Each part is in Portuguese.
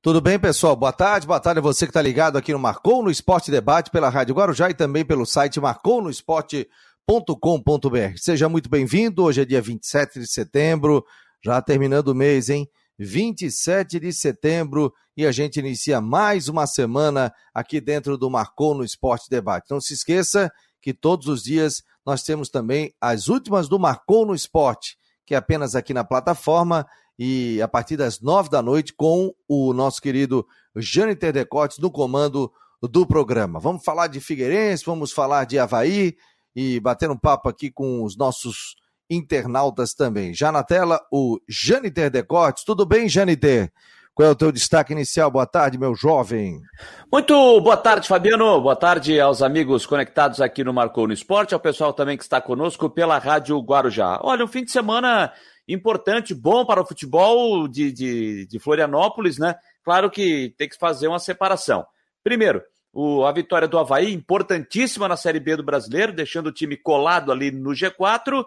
Tudo bem, pessoal? Boa tarde, boa tarde a você que está ligado aqui no Marcou no Esporte Debate pela Rádio Guarujá e também pelo site marcounoesporte.com.br. Seja muito bem-vindo. Hoje é dia 27 de setembro, já terminando o mês, hein? 27 de setembro e a gente inicia mais uma semana aqui dentro do Marcou no Esporte Debate. Não se esqueça que todos os dias nós temos também as últimas do Marcou no Esporte, que é apenas aqui na plataforma e a partir das nove da noite com o nosso querido Jâniter Decotes no comando do programa. Vamos falar de Figueirense, vamos falar de Havaí e bater um papo aqui com os nossos internautas também. Já na tela, o Jâniter Decotes. Tudo bem, Jâniter? Qual é o teu destaque inicial? Boa tarde, meu jovem. Muito boa tarde, Fabiano. Boa tarde aos amigos conectados aqui no Marcou no Esporte, ao pessoal também que está conosco pela Rádio Guarujá. Olha, um fim de semana importante, bom para o futebol de, de, de Florianópolis, né? Claro que tem que fazer uma separação. Primeiro, o, a vitória do Havaí, importantíssima na Série B do Brasileiro, deixando o time colado ali no G4.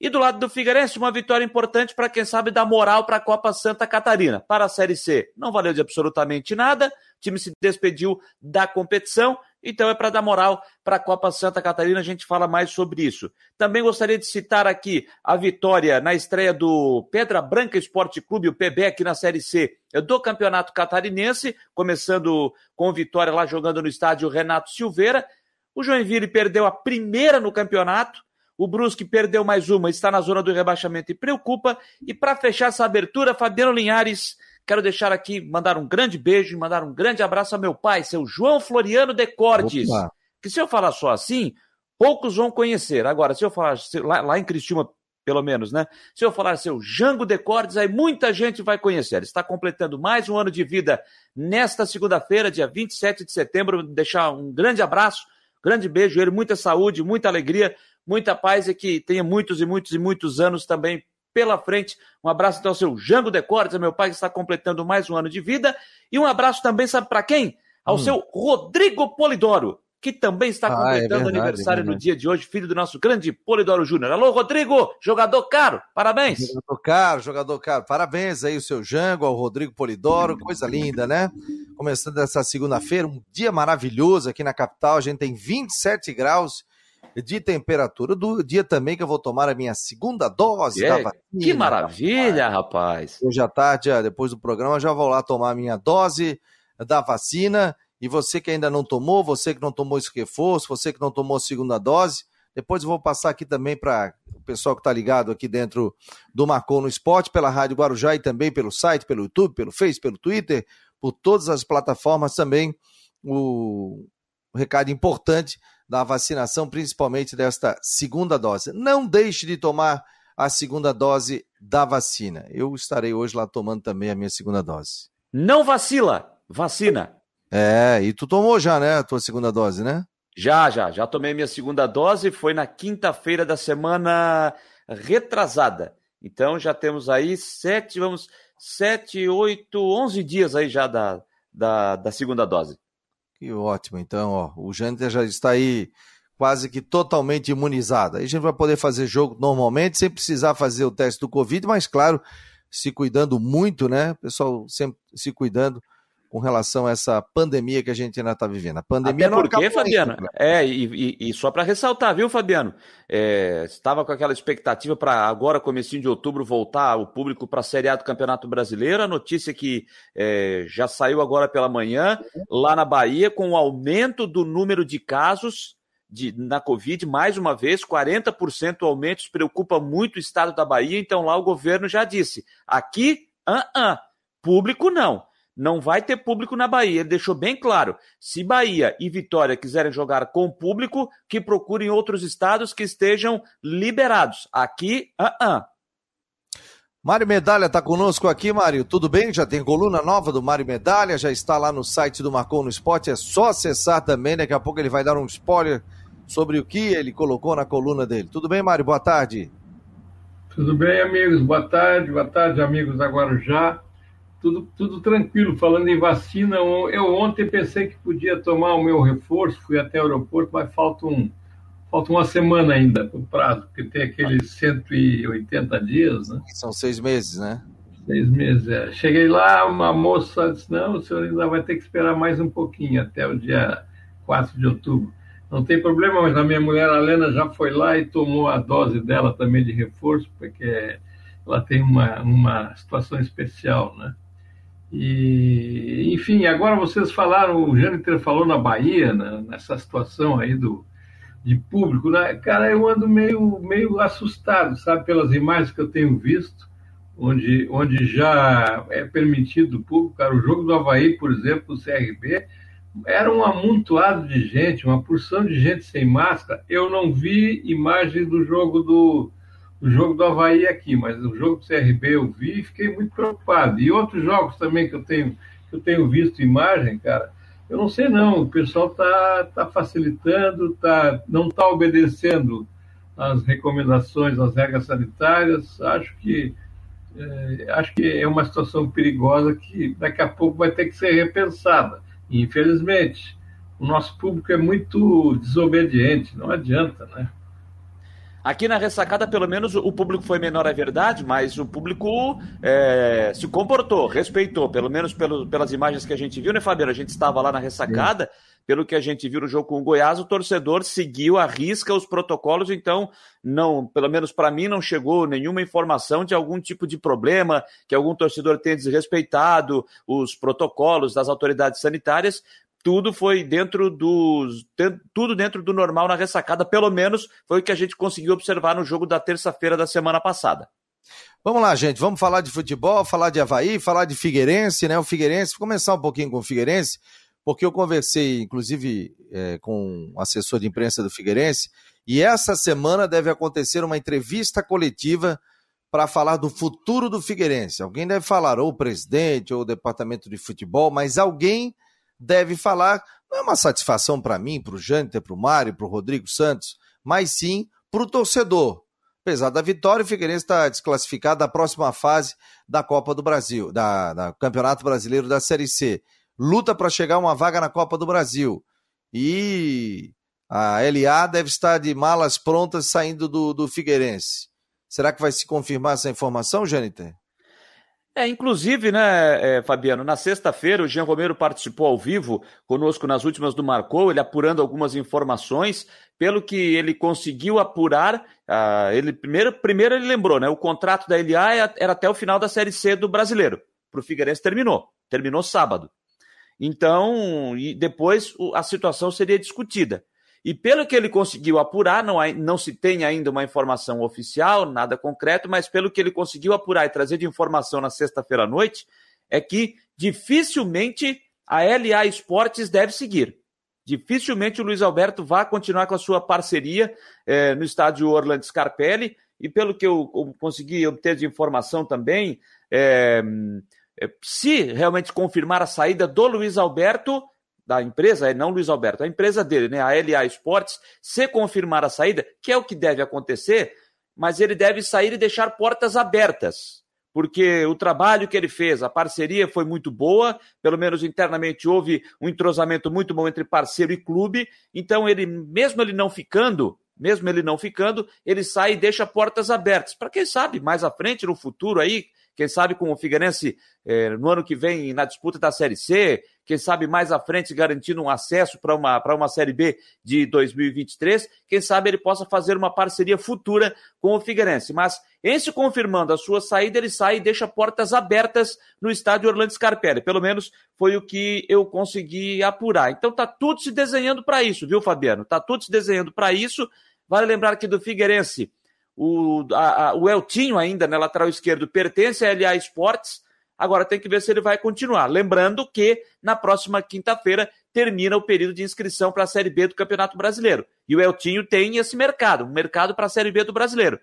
E do lado do Figueirense, uma vitória importante para quem sabe dar moral para a Copa Santa Catarina. Para a Série C, não valeu de absolutamente nada. O time se despediu da competição, então é para dar moral para a Copa Santa Catarina. A gente fala mais sobre isso. Também gostaria de citar aqui a vitória na estreia do Pedra Branca Esporte Clube, o PB, aqui na Série C do Campeonato Catarinense, começando com vitória lá jogando no estádio Renato Silveira. O Joinville perdeu a primeira no campeonato o Brusque perdeu mais uma, está na zona do rebaixamento e preocupa. E para fechar essa abertura, Fabiano Linhares, quero deixar aqui, mandar um grande beijo e mandar um grande abraço a meu pai, seu João Floriano Decordes. Opa. Que se eu falar só assim, poucos vão conhecer. Agora, se eu falar lá, lá em Cristina, pelo menos, né? Se eu falar seu Jango Decordes, aí muita gente vai conhecer. Ele está completando mais um ano de vida nesta segunda-feira, dia 27 de setembro. Deixar um grande abraço, grande beijo, ele, muita saúde, muita alegria muita paz e que tenha muitos e muitos e muitos anos também pela frente. Um abraço então ao seu Jango Decortes, meu pai que está completando mais um ano de vida. E um abraço também, sabe para quem? Ao hum. seu Rodrigo Polidoro, que também está completando ah, é verdade, aniversário é no dia de hoje, filho do nosso grande Polidoro Júnior. Alô, Rodrigo, jogador caro, parabéns. Jogador caro, jogador caro, parabéns aí o seu Jango, ao Rodrigo Polidoro, coisa linda, né? Começando essa segunda-feira, um dia maravilhoso aqui na capital, a gente tem 27 graus de temperatura. Do dia também que eu vou tomar a minha segunda dose é, da vacina. Que maravilha, rapaz. Hoje à tarde, depois do programa, já vou lá tomar a minha dose da vacina. E você que ainda não tomou, você que não tomou esse reforço, você que não tomou a segunda dose, depois eu vou passar aqui também para o pessoal que está ligado aqui dentro do Marcou no Esporte, pela Rádio Guarujá e também pelo site, pelo YouTube, pelo Face, pelo Twitter, por todas as plataformas também. O, o recado importante da vacinação, principalmente desta segunda dose. Não deixe de tomar a segunda dose da vacina. Eu estarei hoje lá tomando também a minha segunda dose. Não vacila, vacina. É, e tu tomou já, né, a tua segunda dose, né? Já, já, já tomei minha segunda dose, foi na quinta-feira da semana retrasada. Então já temos aí sete, vamos, sete, oito, onze dias aí já da, da, da segunda dose. Que ótimo. Então, ó, o Jâniter já está aí quase que totalmente imunizado. Aí a gente vai poder fazer jogo normalmente, sem precisar fazer o teste do Covid, mas claro, se cuidando muito, né? O pessoal sempre se cuidando com relação a essa pandemia que a gente ainda está vivendo. A pandemia Até porque, Fabiano, né? é, e, e, e, só para ressaltar, viu, Fabiano? É, estava com aquela expectativa para agora, comecinho de outubro, voltar o público para a Série A do Campeonato Brasileiro. A notícia que é, já saiu agora pela manhã, lá na Bahia, com o aumento do número de casos de, na Covid, mais uma vez, 40% aumento, isso preocupa muito o estado da Bahia, então lá o governo já disse, aqui, uh -uh, público não não vai ter público na Bahia. Ele deixou bem claro: se Bahia e Vitória quiserem jogar com público, que procurem outros estados que estejam liberados. Aqui, uh -uh. Mário Medalha está conosco aqui, Mário. Tudo bem? Já tem coluna nova do Mário Medalha, já está lá no site do Marcou no Esporte. É só acessar também. Daqui a pouco ele vai dar um spoiler sobre o que ele colocou na coluna dele. Tudo bem, Mário? Boa tarde. Tudo bem, amigos? Boa tarde. Boa tarde, amigos da Guarujá tudo, tudo tranquilo. Falando em vacina, eu ontem pensei que podia tomar o meu reforço, fui até o aeroporto, mas falta, um, falta uma semana ainda para o prazo, porque tem aqueles 180 dias, né? São seis meses, né? Seis meses, é. Cheguei lá, uma moça disse, não, o senhor ainda vai ter que esperar mais um pouquinho, até o dia 4 de outubro. Não tem problema, mas a minha mulher, a Lena, já foi lá e tomou a dose dela também de reforço, porque ela tem uma, uma situação especial, né? E, enfim, agora vocês falaram, o Jâniter falou na Bahia, né, nessa situação aí do, de público, né? Cara, eu ando meio, meio assustado, sabe, pelas imagens que eu tenho visto, onde, onde já é permitido o público. Cara, o jogo do Havaí, por exemplo, o CRB, era um amontoado de gente, uma porção de gente sem máscara. Eu não vi imagens do jogo do, do jogo do Havaí aqui, mas o jogo do CRB eu vi e fiquei muito preocupado. E outros jogos também que eu tenho, que eu tenho visto imagem, cara, eu não sei não, o pessoal está tá facilitando, tá, não está obedecendo as recomendações, as regras sanitárias. Acho que é, acho que é uma situação perigosa que daqui a pouco vai ter que ser repensada. Infelizmente, o nosso público é muito desobediente, não adianta, né? Aqui na ressacada, pelo menos, o público foi menor, é verdade, mas o público é, se comportou, respeitou, pelo menos pelo, pelas imagens que a gente viu, né, Fabiano? A gente estava lá na ressacada, pelo que a gente viu no jogo com o Goiás, o torcedor seguiu a risca os protocolos, então, não, pelo menos para mim, não chegou nenhuma informação de algum tipo de problema, que algum torcedor tenha desrespeitado os protocolos das autoridades sanitárias tudo foi dentro dos. Tudo dentro do normal na ressacada, pelo menos foi o que a gente conseguiu observar no jogo da terça-feira da semana passada. Vamos lá, gente. Vamos falar de futebol, falar de Havaí, falar de Figueirense, né? O Figueirense, vou começar um pouquinho com o Figueirense, porque eu conversei, inclusive, é, com o assessor de imprensa do Figueirense, e essa semana deve acontecer uma entrevista coletiva para falar do futuro do Figueirense. Alguém deve falar, ou o presidente, ou o departamento de futebol, mas alguém deve falar. Não é uma satisfação para mim, para o Jâniter, para o Mário, para o Rodrigo Santos, mas sim para o torcedor. Apesar da vitória, o Figueirense está desclassificado da próxima fase da Copa do Brasil, da, da Campeonato Brasileiro da Série C. Luta para chegar uma vaga na Copa do Brasil. E a LA deve estar de malas prontas saindo do, do Figueirense. Será que vai se confirmar essa informação, Jâniter? É, inclusive, né, é, Fabiano, na sexta-feira o Jean Romero participou ao vivo conosco nas últimas do Marcou, ele apurando algumas informações, pelo que ele conseguiu apurar, uh, ele primeiro, primeiro ele lembrou, né, o contrato da LA era até o final da Série C do Brasileiro, para o Figueirense terminou, terminou sábado. Então, e depois a situação seria discutida. E pelo que ele conseguiu apurar, não, não se tem ainda uma informação oficial, nada concreto, mas pelo que ele conseguiu apurar e trazer de informação na sexta-feira à noite, é que dificilmente a LA Esportes deve seguir. Dificilmente o Luiz Alberto vai continuar com a sua parceria eh, no estádio Orlando Scarpelli, e pelo que eu, consegui obter de informação também, eh, se realmente confirmar a saída do Luiz Alberto, da empresa, é não Luiz Alberto, a empresa dele, né, a LA Esportes, se confirmar a saída, que é o que deve acontecer, mas ele deve sair e deixar portas abertas, porque o trabalho que ele fez, a parceria foi muito boa, pelo menos internamente houve um entrosamento muito bom entre parceiro e clube, então ele, mesmo ele não ficando, mesmo ele não ficando, ele sai e deixa portas abertas, para quem sabe mais à frente, no futuro aí, quem sabe com o Figueirense eh, no ano que vem na disputa da Série C, quem sabe mais à frente garantindo um acesso para uma, uma Série B de 2023, quem sabe ele possa fazer uma parceria futura com o Figueirense. Mas, em se confirmando a sua saída, ele sai e deixa portas abertas no estádio Orlando Scarpelli. Pelo menos foi o que eu consegui apurar. Então tá tudo se desenhando para isso, viu, Fabiano? Tá tudo se desenhando para isso. Vale lembrar que do Figueirense o, a, a, o Eltinho, ainda na lateral esquerdo, pertence à LA Esportes. Agora tem que ver se ele vai continuar. Lembrando que na próxima quinta-feira termina o período de inscrição para a Série B do Campeonato Brasileiro. E o Eltinho tem esse mercado, um mercado para a Série B do Brasileiro.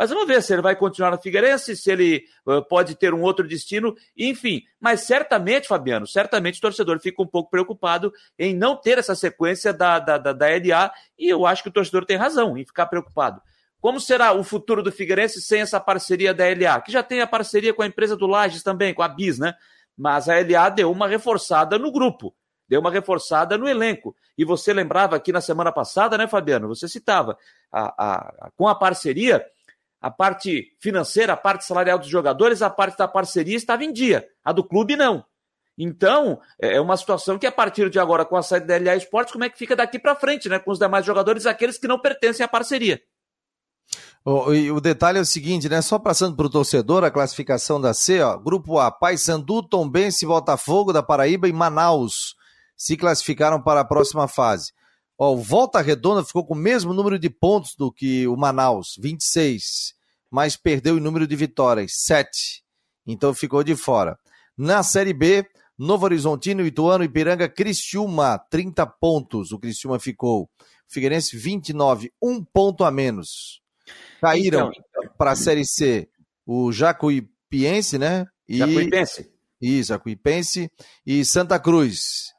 Mas vamos ver se ele vai continuar no Figueirense, se ele uh, pode ter um outro destino, enfim. Mas certamente, Fabiano, certamente o torcedor fica um pouco preocupado em não ter essa sequência da, da, da, da LA, e eu acho que o torcedor tem razão em ficar preocupado. Como será o futuro do Figueirense sem essa parceria da LA? Que já tem a parceria com a empresa do Lages também, com a BIS, né? Mas a LA deu uma reforçada no grupo, deu uma reforçada no elenco. E você lembrava aqui na semana passada, né, Fabiano? Você citava, a, a, a, com a parceria, a parte financeira, a parte salarial dos jogadores, a parte da parceria estava em dia. A do clube não. Então, é, é uma situação que a partir de agora, com a saída da LA Esportes, como é que fica daqui para frente, né? Com os demais jogadores, aqueles que não pertencem à parceria. Oh, e o detalhe é o seguinte, né? Só passando para o torcedor, a classificação da C, ó. Grupo A, Paysandu, Tombense, Botafogo da Paraíba e Manaus se classificaram para a próxima fase. Ó, o Volta Redonda ficou com o mesmo número de pontos do que o Manaus, 26, mas perdeu em número de vitórias, 7. Então ficou de fora. Na Série B, Novo Horizontino, Ituano, Ipiranga, Criciúma, 30 pontos. O Criciúma ficou. Figueirense, 29, um ponto a menos. Caíram então, para a Série C o Jacuipiense, né? E... Jacuipense. Isso, Jacuipense e Santa Cruz.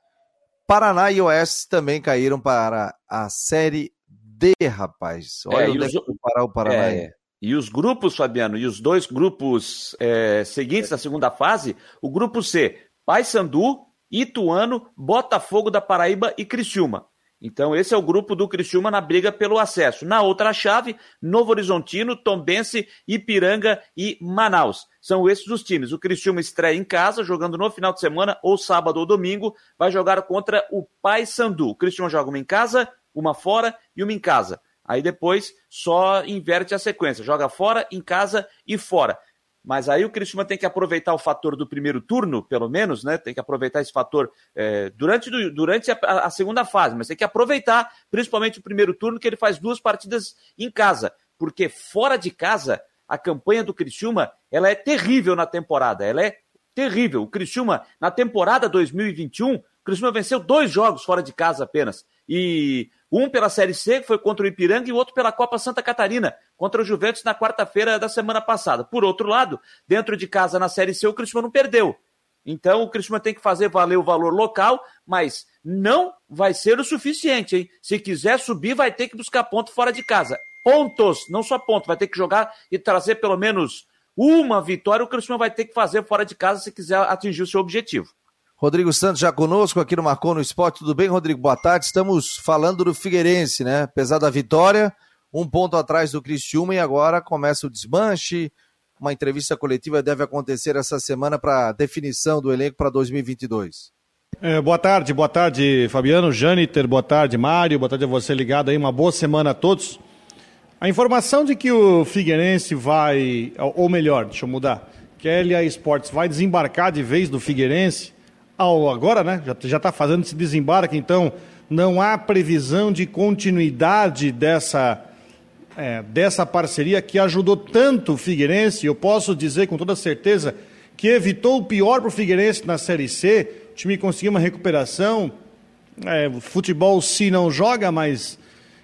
Paraná e Oeste também caíram para a Série D, rapaz. Olha é, onde os... é que parar o Paraná. É, e os grupos, Fabiano, e os dois grupos é, seguintes da segunda fase, o grupo C, Paysandu, Ituano, Botafogo da Paraíba e Criciúma. Então, esse é o grupo do Criciúma na briga pelo acesso. Na outra chave, Novo Horizontino, Tombense, Ipiranga e Manaus. São esses os times. O Criciúma estreia em casa, jogando no final de semana, ou sábado ou domingo, vai jogar contra o Paysandu. O Criciúma joga uma em casa, uma fora e uma em casa. Aí depois só inverte a sequência, joga fora, em casa e fora. Mas aí o Cristiano tem que aproveitar o fator do primeiro turno, pelo menos, né? Tem que aproveitar esse fator é, durante, durante a, a, segunda fase, mas tem que aproveitar principalmente o primeiro turno, que ele faz duas partidas em casa. Porque fora de casa, a campanha do Criciúma ela é terrível na temporada. Ela é terrível. O Criciúma, na temporada 2021, o Criciúma venceu dois jogos fora de casa apenas. E um pela Série C, que foi contra o Ipiranga, e o outro pela Copa Santa Catarina, contra o Juventus na quarta-feira da semana passada. Por outro lado, dentro de casa na Série C, o Cristiano não perdeu. Então o Cristiano tem que fazer valer o valor local, mas não vai ser o suficiente, hein? Se quiser subir, vai ter que buscar ponto fora de casa. Pontos, não só ponto, vai ter que jogar e trazer pelo menos uma vitória. O Cristiano vai ter que fazer fora de casa se quiser atingir o seu objetivo. Rodrigo Santos já conosco aqui no Marcou no Esporte. Tudo bem, Rodrigo? Boa tarde. Estamos falando do Figueirense, né? Apesar da vitória, um ponto atrás do Cristiúma e agora começa o desmanche. Uma entrevista coletiva deve acontecer essa semana para definição do elenco para 2022. É, boa tarde, boa tarde, Fabiano, Jâniter, boa tarde, Mário, boa tarde a você ligado aí, uma boa semana a todos. A informação de que o Figueirense vai, ou melhor, deixa eu mudar, que a LA Esportes vai desembarcar de vez do Figueirense, ao agora, né? Já está fazendo esse desembarque, então não há previsão de continuidade dessa, é, dessa parceria que ajudou tanto o Figueirense. Eu posso dizer com toda certeza que evitou o pior para o Figueirense na Série C. O time conseguiu uma recuperação. É, futebol se não joga, mas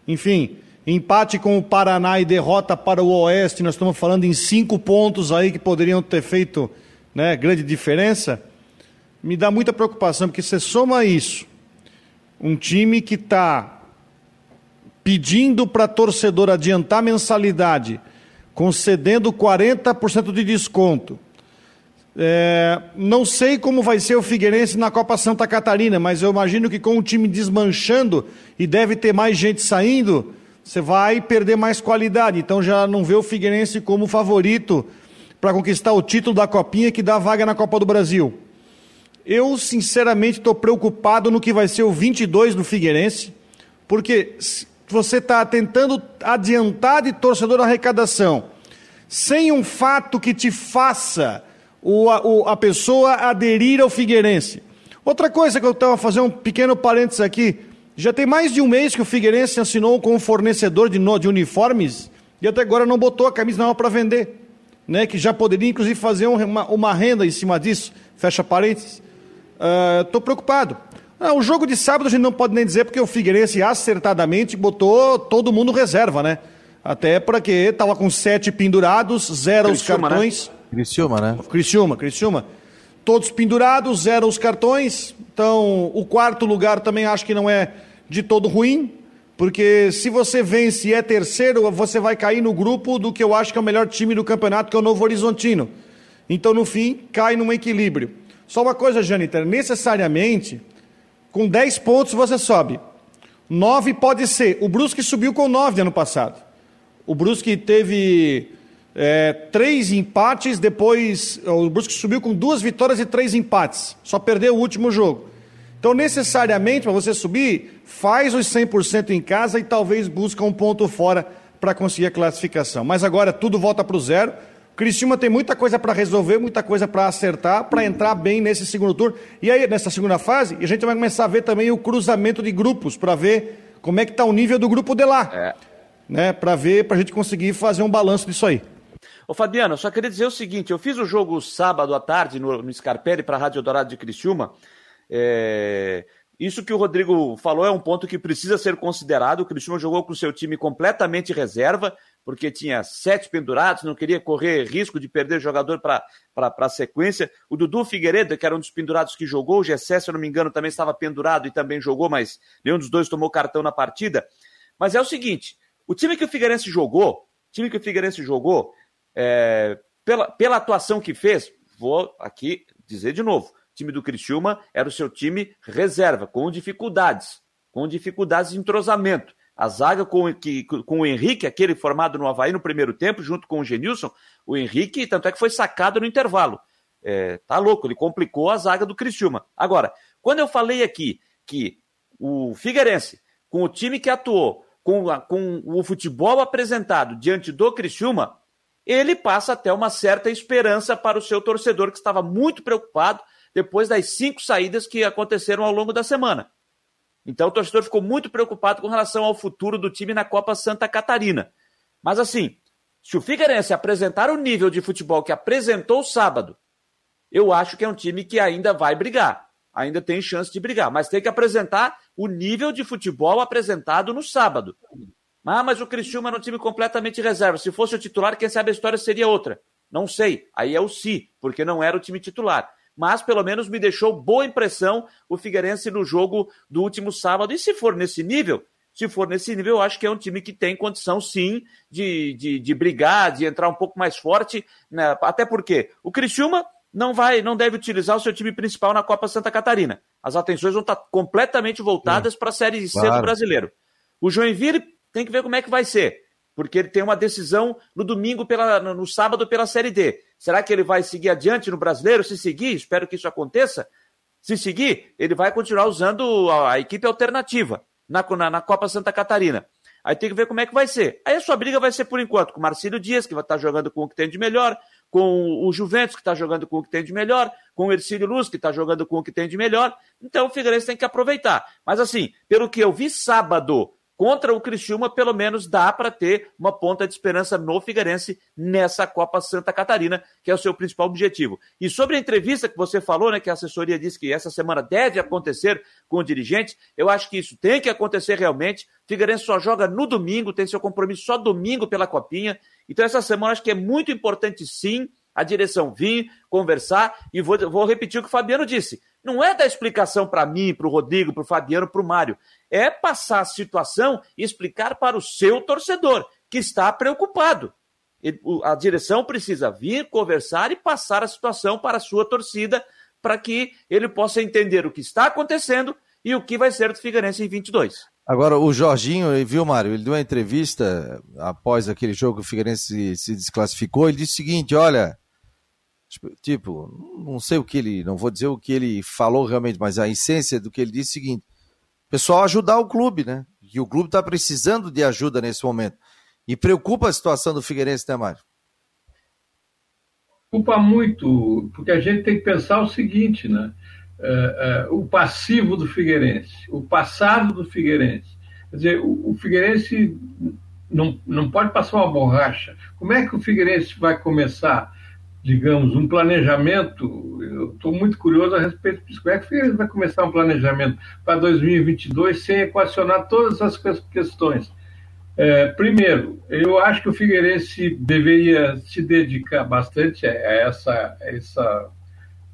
enfim, empate com o Paraná e derrota para o Oeste. Nós estamos falando em cinco pontos aí que poderiam ter feito né, grande diferença me dá muita preocupação, porque você soma isso, um time que está pedindo para torcedor adiantar mensalidade, concedendo 40% de desconto. É, não sei como vai ser o Figueirense na Copa Santa Catarina, mas eu imagino que com o time desmanchando e deve ter mais gente saindo, você vai perder mais qualidade. Então já não vê o Figueirense como favorito para conquistar o título da Copinha que dá vaga na Copa do Brasil. Eu, sinceramente, estou preocupado no que vai ser o 22 do Figueirense, porque você está tentando adiantar de torcedor a arrecadação, sem um fato que te faça o, a, o, a pessoa aderir ao Figueirense. Outra coisa que eu estava fazendo um pequeno parênteses aqui, já tem mais de um mês que o Figueirense assinou com um fornecedor de, de uniformes e até agora não botou a camisa nova para vender, né? Que já poderia inclusive fazer uma, uma renda em cima disso. Fecha parênteses. Estou uh, preocupado. Ah, o jogo de sábado a gente não pode nem dizer porque o Figueirense acertadamente botou todo mundo reserva, né? Até porque estava com sete pendurados, zero Criciúma, os né? cartões. Né? Criciúma, né? Criciúma, Criciúma. Todos pendurados, zero os cartões. Então, o quarto lugar também acho que não é de todo ruim, porque se você vence e é terceiro, você vai cair no grupo do que eu acho que é o melhor time do campeonato, que é o Novo Horizontino. Então, no fim, cai num equilíbrio. Só uma coisa, Janiter, necessariamente, com 10 pontos você sobe. 9 pode ser. O Brusque subiu com 9 ano passado. O Brusque teve é, três empates, depois o Brusque subiu com duas vitórias e três empates. Só perdeu o último jogo. Então, necessariamente, para você subir, faz os 100% em casa e talvez busca um ponto fora para conseguir a classificação. Mas agora tudo volta para o zero. Criciúma tem muita coisa para resolver, muita coisa para acertar, para entrar bem nesse segundo turno. E aí, nessa segunda fase, a gente vai começar a ver também o cruzamento de grupos, para ver como é que está o nível do grupo de lá. É. Né, para ver, para a gente conseguir fazer um balanço disso aí. Ô Fabiano, eu só queria dizer o seguinte: eu fiz o jogo sábado à tarde no, no Scarpelli para a Rádio Dourado de Criciúma. É... Isso que o Rodrigo falou é um ponto que precisa ser considerado. O Criciúma jogou com o seu time completamente reserva, porque tinha sete pendurados, não queria correr risco de perder jogador para a sequência. O Dudu Figueiredo, que era um dos pendurados que jogou, o Gessé, se eu não me engano, também estava pendurado e também jogou, mas nenhum dos dois tomou cartão na partida. Mas é o seguinte: o time que o Figueirense jogou, time que o Figueirense jogou, é, pela, pela atuação que fez, vou aqui dizer de novo: o time do Criciúma era o seu time reserva, com dificuldades, com dificuldades de entrosamento. A zaga com, que, com o Henrique, aquele formado no Havaí no primeiro tempo, junto com o Genilson, o Henrique, tanto é que foi sacado no intervalo. É, tá louco, ele complicou a zaga do Criciúma. Agora, quando eu falei aqui que o Figueirense, com o time que atuou, com, a, com o futebol apresentado diante do Criciúma, ele passa até uma certa esperança para o seu torcedor, que estava muito preocupado depois das cinco saídas que aconteceram ao longo da semana. Então o torcedor ficou muito preocupado com relação ao futuro do time na Copa Santa Catarina. Mas assim, se o Figueirense apresentar o nível de futebol que apresentou sábado, eu acho que é um time que ainda vai brigar. Ainda tem chance de brigar, mas tem que apresentar o nível de futebol apresentado no sábado. Ah, mas o Criciúma era um time completamente reserva. Se fosse o titular, quem sabe a história seria outra. Não sei. Aí é o si, porque não era o time titular. Mas pelo menos me deixou boa impressão o Figueirense no jogo do último sábado. E se for nesse nível, se for nesse nível, eu acho que é um time que tem condição, sim, de, de, de brigar, de entrar um pouco mais forte. Né? Até porque o Criciúma não vai, não deve utilizar o seu time principal na Copa Santa Catarina. As atenções vão estar completamente voltadas para a Série C claro. do Brasileiro. O Joinville tem que ver como é que vai ser, porque ele tem uma decisão no domingo, pela, no sábado, pela Série D. Será que ele vai seguir adiante no brasileiro? Se seguir, espero que isso aconteça. Se seguir, ele vai continuar usando a, equipe alternativa na, na, na, Copa Santa Catarina. Aí tem que ver como é que vai ser. Aí a sua briga vai ser por enquanto com o Marcílio Dias, que vai estar jogando com o que tem de melhor, com o Juventus, que está jogando com o que tem de melhor, com o Ercílio Luz, que está jogando com o que tem de melhor. Então o Figueirense tem que aproveitar. Mas assim, pelo que eu vi sábado contra o Criciúma, pelo menos dá para ter uma ponta de esperança no Figueirense nessa Copa Santa Catarina, que é o seu principal objetivo. E sobre a entrevista que você falou, né, que a assessoria disse que essa semana deve acontecer com o dirigente, eu acho que isso tem que acontecer realmente. Figueirense só joga no domingo, tem seu compromisso só domingo pela Copinha. Então essa semana acho que é muito importante sim a direção vir, conversar, e vou, vou repetir o que o Fabiano disse. Não é dar explicação para mim, para o Rodrigo, para o Fabiano, para o Mário. É passar a situação e explicar para o seu torcedor, que está preocupado. A direção precisa vir, conversar e passar a situação para a sua torcida, para que ele possa entender o que está acontecendo e o que vai ser do Figueirense em 22. Agora, o Jorginho, viu, Mário? Ele deu uma entrevista após aquele jogo que o Figueirense se desclassificou. Ele disse o seguinte: olha, Tipo, tipo, não sei o que ele, não vou dizer o que ele falou realmente, mas a essência do que ele disse é o seguinte: pessoal ajudar o clube, né? Que o clube está precisando de ajuda nesse momento. E preocupa a situação do Figueirense, né, Mário? Preocupa muito, porque a gente tem que pensar o seguinte, né? É, é, o passivo do Figueirense, o passado do Figueirense. Quer dizer, o, o Figueirense não, não pode passar uma borracha. Como é que o Figueirense vai começar? Digamos, um planejamento, eu estou muito curioso a respeito disso. Como é que vai começar um planejamento para 2022 sem equacionar todas essas questões? É, primeiro, eu acho que o Figueirense deveria se dedicar bastante a essa, essa,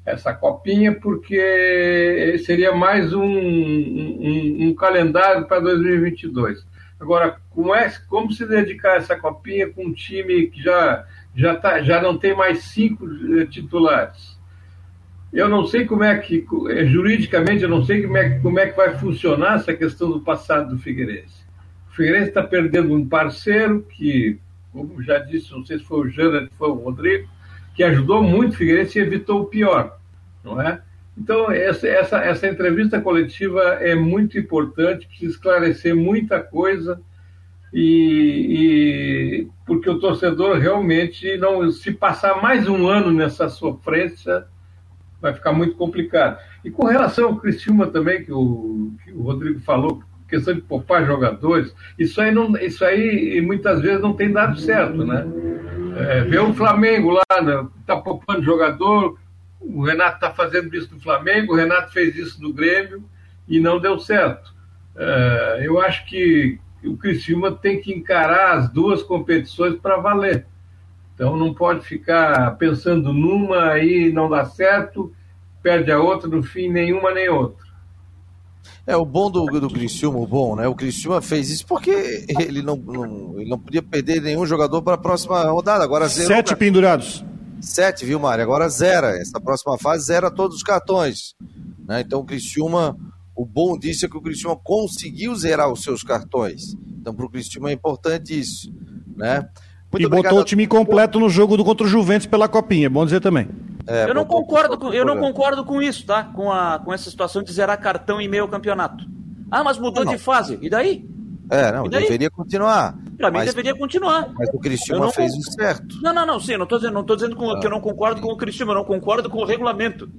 essa copinha, porque seria mais um, um, um calendário para 2022. Agora, como, é, como se dedicar a essa copinha com um time que já já, tá, já não tem mais cinco eh, titulares. Eu não sei como é que, eh, juridicamente, eu não sei como é, como é que vai funcionar essa questão do passado do Figueirense. O Figueirense está perdendo um parceiro que como já disse, não sei se foi o Jana, se foi o Rodrigo, que ajudou muito o Figueirense e evitou o pior, não é? Então, essa, essa, essa entrevista coletiva é muito importante, precisa esclarecer muita coisa, e, e, porque o torcedor realmente não se passar mais um ano nessa sofrência vai ficar muito complicado. E com relação ao Criciúma também que o, que o Rodrigo falou, questão de poupar jogadores, isso aí não, isso aí muitas vezes não tem dado certo, né? É, vê o Flamengo lá, né, tá poupando jogador, o Renato está fazendo isso no Flamengo, o Renato fez isso no Grêmio e não deu certo. É, eu acho que o Criciúma tem que encarar as duas competições para valer. Então não pode ficar pensando numa aí não dá certo, perde a outra, no fim nenhuma nem outra. É, o bom do, do Criciúma, o bom, né? O Criciúma fez isso porque ele não, não ele não podia perder nenhum jogador para a próxima rodada. Agora zero. Sete né? pendurados. Sete, viu, Mário? Agora zera. Essa próxima fase zera todos os cartões. Né? Então o Criciúma o bom disso é que o Cristiano conseguiu zerar os seus cartões. Então, para o Cristiano é importante isso. Né? Muito e botou o time completo no jogo do contra o Juventus pela Copinha, é bom dizer também. É, eu, não concordo com, eu não concordo com isso, tá? Com, a, com essa situação de zerar cartão em meio campeonato. Ah, mas mudou não, não. de fase. E daí? É, não, deveria continuar. Pra mim deveria continuar. Mas o Cristiano fez o certo. Não, não, não, sim, não tô dizendo, não tô dizendo com, ah. que eu não concordo com o Cristiano, eu não concordo com o regulamento.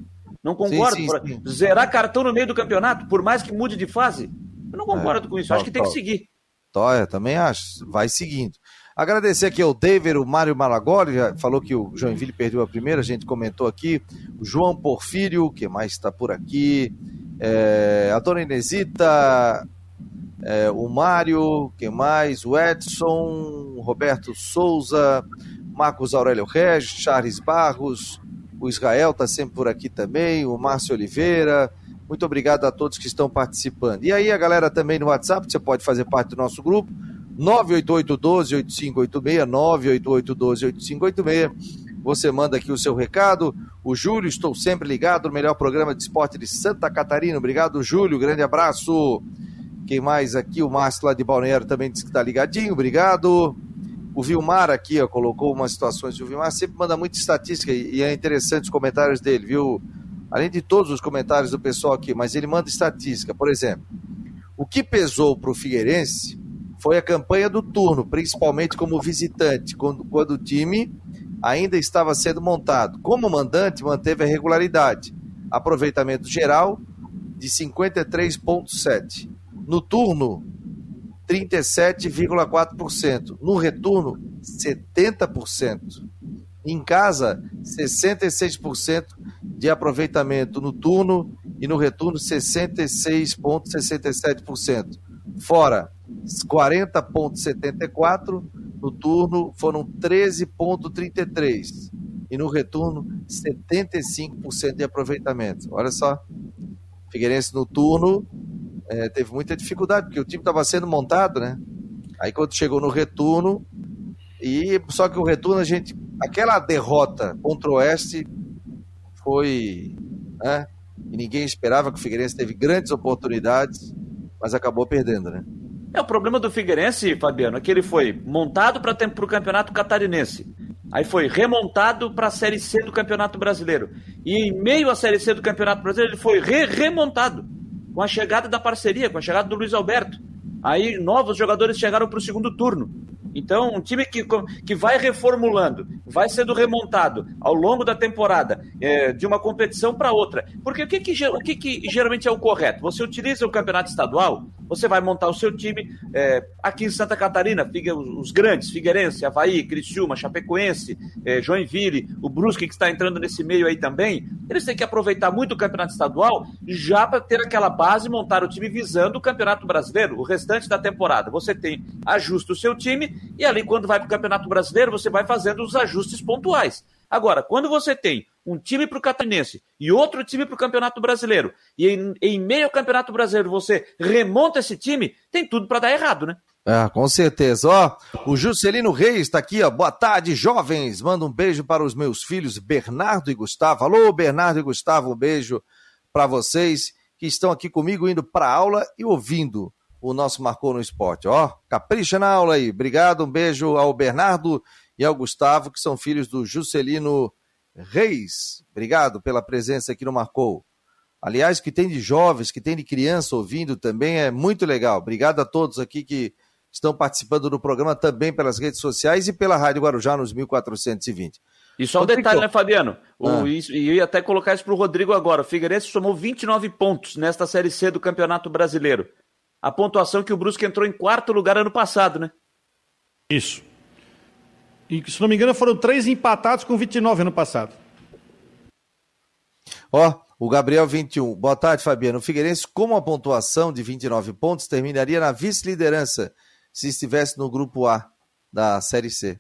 Não concordo. Sim, sim, sim. Zerar cartão no meio do campeonato, por mais que mude de fase. Eu não concordo é, com isso. Acho que tem que seguir. Toia, também acho. Vai seguindo. Agradecer aqui ao David, o Mário Malagoli, já falou que o Joinville perdeu a primeira, a gente comentou aqui. O João Porfírio, que mais está por aqui. É, a dona Inesita, é, o Mário, quem mais? O Edson, Roberto Souza, Marcos Aurélio Regis, Charles Barros, o Israel está sempre por aqui também, o Márcio Oliveira. Muito obrigado a todos que estão participando. E aí, a galera também no WhatsApp, você pode fazer parte do nosso grupo, 988-12-8586, 988-12-8586. Você manda aqui o seu recado. O Júlio, estou sempre ligado no melhor programa de esporte de Santa Catarina. Obrigado, Júlio. Grande abraço. Quem mais aqui? O Márcio lá de Balneário também disse que está ligadinho. Obrigado. O Vilmar aqui ó, colocou umas situações. O Vilmar sempre manda muita estatística e, é interessante os comentários dele, viu? Além de todos os comentários do pessoal aqui, mas ele manda estatística. Por exemplo, o que pesou para o Figueirense foi a campanha do turno, principalmente como visitante, quando, quando o time ainda estava sendo montado. Como mandante, manteve a regularidade. Aproveitamento geral de 53,7. No turno, 37,4%. No retorno, 70%. Em casa, 66% de aproveitamento no turno e no retorno 66,67%. Fora, 40,74%, no turno foram 13,33%. E no retorno, 75% de aproveitamento. Olha só, Figueirense no turno é, teve muita dificuldade, porque o time estava sendo montado, né? Aí quando chegou no retorno, e só que o retorno, a gente. Aquela derrota contra o Oeste foi. Né? E ninguém esperava que o Figueirense teve grandes oportunidades, mas acabou perdendo, né? É, o problema do Figueirense, Fabiano, é que ele foi montado para o campeonato catarinense. Aí foi remontado para a Série C do Campeonato Brasileiro. E em meio à Série C do Campeonato Brasileiro, ele foi re-remontado com a chegada da parceria, com a chegada do Luiz Alberto. Aí novos jogadores chegaram para o segundo turno. Então, um time que, que vai reformulando, vai sendo remontado ao longo da temporada, é, de uma competição para outra. Porque o que, que, o que, que geralmente é o correto? Você utiliza o campeonato estadual, você vai montar o seu time é, aqui em Santa Catarina, os grandes, Figueirense, Havaí, Criciúma, Chapecoense, é, Joinville, o Brusque que está entrando nesse meio aí também. Eles têm que aproveitar muito o campeonato estadual já para ter aquela base e montar o time visando o campeonato brasileiro, o restante da temporada. Você tem, ajusta o seu time e ali, quando vai para o Campeonato Brasileiro, você vai fazendo os ajustes pontuais. Agora, quando você tem um time para o Catarinense e outro time para o Campeonato Brasileiro, e em, em, meio ao Campeonato Brasileiro você remonta esse time, tem tudo para dar errado, né? Ah, com certeza. Ó, o Juscelino Reis está aqui, ó. Boa tarde, jovens. Manda um beijo para os meus filhos Bernardo e Gustavo. Alô, Bernardo e Gustavo, um beijo para vocês que estão aqui comigo indo para aula e ouvindo o nosso Marcou no Esporte. Ó, capricha na aula aí. Obrigado, um beijo ao Bernardo e ao Gustavo, que são filhos do Juscelino Reis. Obrigado pela presença aqui no Marcou. Aliás, que tem de jovens, que tem de criança ouvindo também é muito legal. Obrigado a todos aqui que estão participando do programa também pelas redes sociais e pela Rádio Guarujá nos 1420. E só um detalhe, né, Fabiano? O, ah. isso, e eu ia até colocar isso para o Rodrigo agora. O Figueirense somou 29 pontos nesta Série C do Campeonato Brasileiro. A pontuação que o Brusque entrou em quarto lugar ano passado, né? Isso. E, se não me engano, foram três empatados com 29 ano passado. Ó, o Gabriel 21. Boa tarde, Fabiano. O Figueirense, com a pontuação de 29 pontos, terminaria na vice-liderança se estivesse no grupo A da Série C.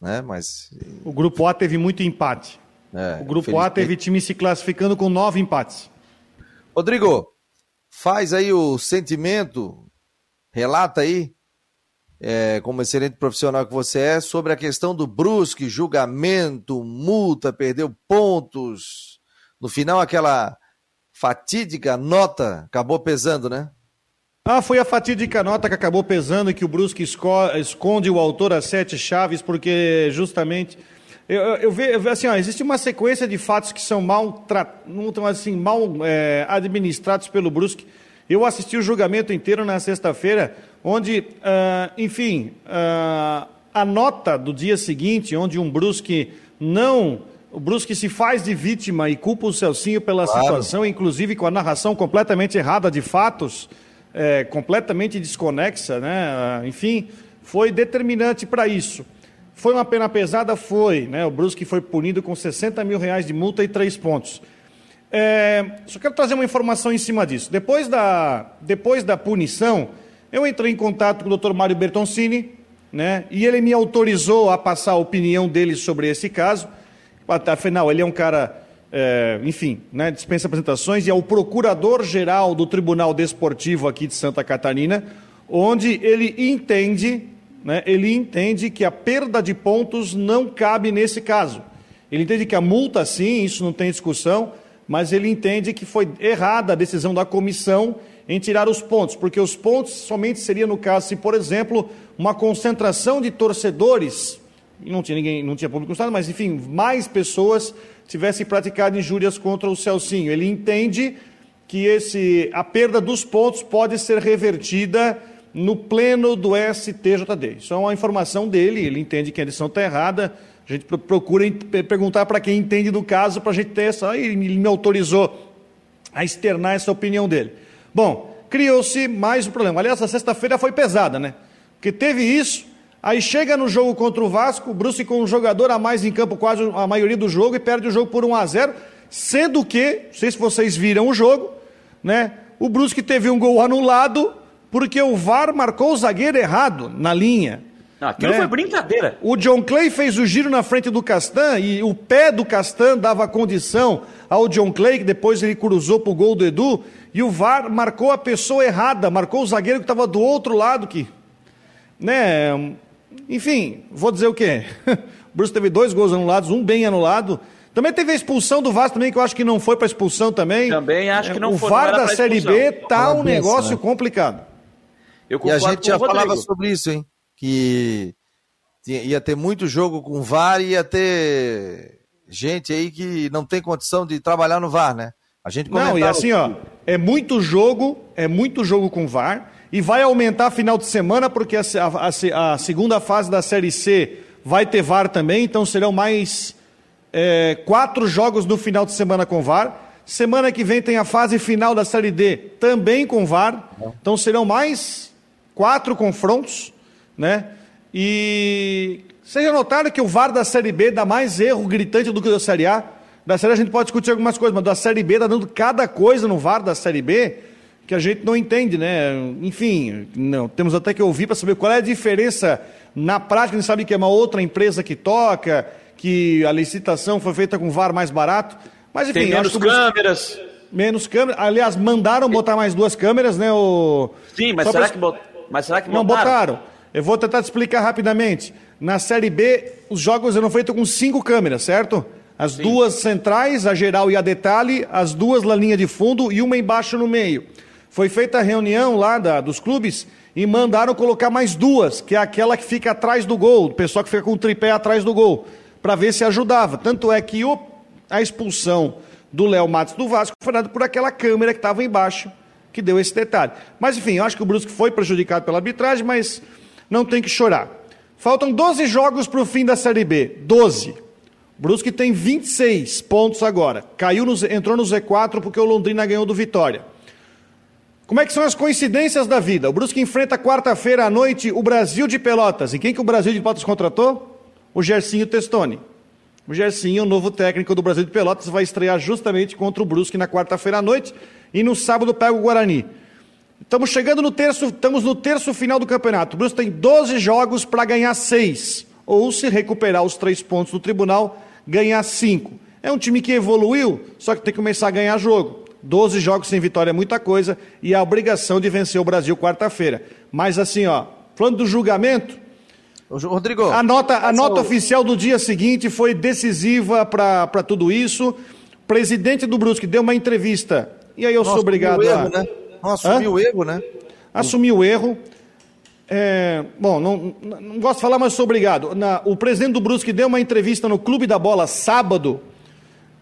Né? Mas... O grupo A teve muito empate. É, o grupo A teve time se classificando com nove empates. Rodrigo, faz aí o sentimento, relata aí, é, como excelente profissional que você é, sobre a questão do Brusque, julgamento, multa, perdeu pontos, no final, aquela fatídica nota acabou pesando, né? Ah, foi a fatídica nota que acabou pesando e que o Brusque esconde o autor às sete chaves, porque justamente. Eu, eu, vejo, assim, ó, existe uma sequência de fatos que são mal, assim, mal é, administrados pelo Brusque. Eu assisti o julgamento inteiro na sexta-feira, onde, uh, enfim, uh, a nota do dia seguinte, onde um Brusque não o Brusque se faz de vítima e culpa o Celcinho pela claro. situação, inclusive com a narração completamente errada de fatos, é, completamente desconexa, né? Enfim, foi determinante para isso. Foi uma pena pesada? Foi. Né? O Brusque foi punido com 60 mil reais de multa e três pontos. É, só quero trazer uma informação em cima disso. Depois da, depois da punição, eu entrei em contato com o Dr. Mário Bertoncini, né? e ele me autorizou a passar a opinião dele sobre esse caso. Afinal, ele é um cara, é, enfim, né, dispensa apresentações e é o procurador-geral do Tribunal Desportivo aqui de Santa Catarina, onde ele entende, né, ele entende que a perda de pontos não cabe nesse caso. Ele entende que a multa, sim, isso não tem discussão, mas ele entende que foi errada a decisão da comissão em tirar os pontos, porque os pontos somente seria no caso se, por exemplo, uma concentração de torcedores não tinha ninguém, não tinha público no estado, mas enfim, mais pessoas tivessem praticado injúrias contra o Celcinho. Ele entende que esse, a perda dos pontos pode ser revertida no pleno do STJD. Isso é uma informação dele, ele entende que a edição está errada. A gente procura perguntar para quem entende do caso para a gente ter essa. Ele me autorizou a externar essa opinião dele. Bom, criou-se mais um problema. Aliás, a sexta-feira foi pesada, né? Porque teve isso, Aí chega no jogo contra o Vasco, o Bruce com um jogador a mais em campo quase a maioria do jogo e perde o jogo por 1 a 0, sendo que, não sei se vocês viram o jogo, né? O Brusque teve um gol anulado porque o VAR marcou o zagueiro errado na linha. Não, aquilo né? foi brincadeira. O John Clay fez o giro na frente do Castan e o pé do Castan dava condição ao John Clay, que depois ele cruzou para o gol do Edu, e o VAR marcou a pessoa errada, marcou o zagueiro que estava do outro lado que, né, enfim, vou dizer o quê? O Bruce teve dois gols anulados, um bem anulado. Também teve a expulsão do Vasco também, que eu acho que não foi para expulsão também. Também acho que não o foi. O VAR da Série B tá um negócio né? complicado. e a gente já falava sobre isso, hein? Que ia ter muito jogo com VAR e ia ter gente aí que não tem condição de trabalhar no VAR, né? A gente Não, e assim, ó, é muito jogo, é muito jogo com VAR e vai aumentar final de semana, porque a, a, a, segunda fase da Série C vai ter VAR também, então serão mais é, quatro jogos no final de semana com VAR. Semana que vem tem a fase final da Série D também com VAR, então serão mais quatro confrontos, né? E vocês já notaram que o VAR da Série B dá mais erro gritante do que o da Série A? Da Série A a gente pode discutir algumas coisas, mas da Série B está dando cada coisa no VAR da Série B que a gente não entende, né? Enfim, não, temos até que ouvir para saber qual é a diferença na prática. A gente sabe que é uma outra empresa que toca, que a licitação foi feita com VAR mais barato. Mas enfim, Tem menos câmeras. Menos câmeras. Aliás, mandaram botar mais duas câmeras, né? O... Sim, mas será, pra... que bot... mas será que botaram? Não botaram. Eu vou tentar te explicar rapidamente. Na Série B, os jogos eram feitos com cinco câmeras, certo? As Sim. duas centrais, a geral e a detalhe, as duas na linha de fundo e uma embaixo no meio. Foi feita a reunião lá da, dos clubes e mandaram colocar mais duas, que é aquela que fica atrás do gol, o pessoal que fica com o tripé atrás do gol, para ver se ajudava. Tanto é que o, a expulsão do Léo Matos do Vasco foi dada por aquela câmera que estava embaixo, que deu esse detalhe. Mas enfim, eu acho que o Brusque foi prejudicado pela arbitragem, mas não tem que chorar. Faltam 12 jogos para o fim da Série B. 12. Brusque tem 26 pontos agora. Caiu no, entrou no Z4 porque o Londrina ganhou do Vitória. Como é que são as coincidências da vida? O Brusque enfrenta quarta-feira à noite o Brasil de Pelotas. E quem que o Brasil de Pelotas contratou? O Gersinho Testoni. O Gersinho, o novo técnico do Brasil de Pelotas, vai estrear justamente contra o Brusque na quarta-feira à noite e no sábado pega o Guarani. Estamos chegando no terço, estamos no terço final do campeonato. O Brusque tem 12 jogos para ganhar 6. Ou se recuperar os três pontos do tribunal, ganhar 5. É um time que evoluiu, só que tem que começar a ganhar jogo. 12 jogos sem vitória é muita coisa e a obrigação de vencer o Brasil quarta-feira. Mas assim, ó, falando do julgamento, Rodrigo, a nota, a nota oficial do dia seguinte foi decisiva para tudo isso. O presidente do Brusque deu uma entrevista. E aí eu Nossa, sou obrigado erro, a. Né? Não assumiu o erro, né? Assumiu o erro. É, bom, não, não gosto de falar, mas sou obrigado. Na, o presidente do Brusque deu uma entrevista no Clube da Bola sábado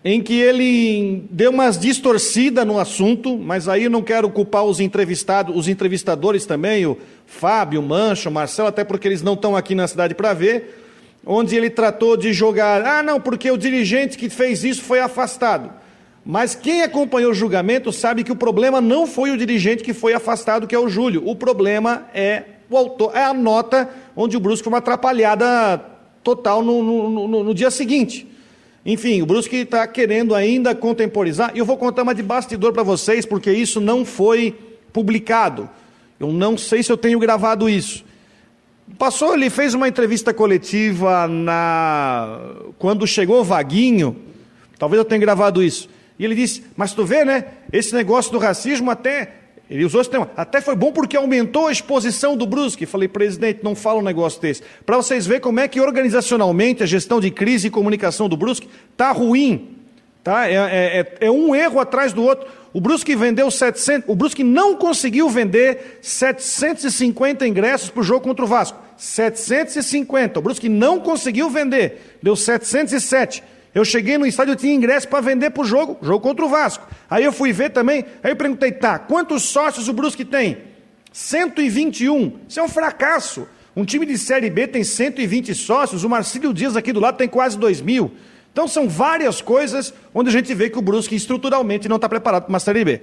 em que ele deu umas distorcidas no assunto, mas aí não quero culpar os entrevistados, os entrevistadores também, o Fábio, o Mancho, o Marcelo, até porque eles não estão aqui na cidade para ver, onde ele tratou de jogar, ah, não, porque o dirigente que fez isso foi afastado. Mas quem acompanhou o julgamento sabe que o problema não foi o dirigente que foi afastado, que é o Júlio. O problema é o autor, é a nota onde o Brusque foi uma atrapalhada total no, no, no, no dia seguinte. Enfim, o Brusque está querendo ainda contemporizar. E eu vou contar uma de bastidor para vocês, porque isso não foi publicado. Eu não sei se eu tenho gravado isso. Passou, ele fez uma entrevista coletiva na quando chegou Vaguinho. Talvez eu tenha gravado isso. E ele disse: Mas tu vê, né? Esse negócio do racismo até ele usou esse tema. Até foi bom porque aumentou a exposição do Brusque. Falei, presidente, não fala um negócio desse. Para vocês verem como é que organizacionalmente a gestão de crise e comunicação do Brusque está ruim. Tá? É, é, é, é, um erro atrás do outro. O Brusque vendeu 700. O Brusque não conseguiu vender 750 ingressos para o jogo contra o Vasco. 750. O Brusque não conseguiu vender. Deu 707. Eu cheguei no estádio, eu tinha ingresso para vender para o jogo, jogo contra o Vasco. Aí eu fui ver também, aí eu perguntei, tá, quantos sócios o Brusque tem? 121. Isso é um fracasso. Um time de Série B tem 120 sócios, o Marcílio Dias aqui do lado tem quase 2 mil. Então são várias coisas onde a gente vê que o Brusque estruturalmente não está preparado para uma Série B.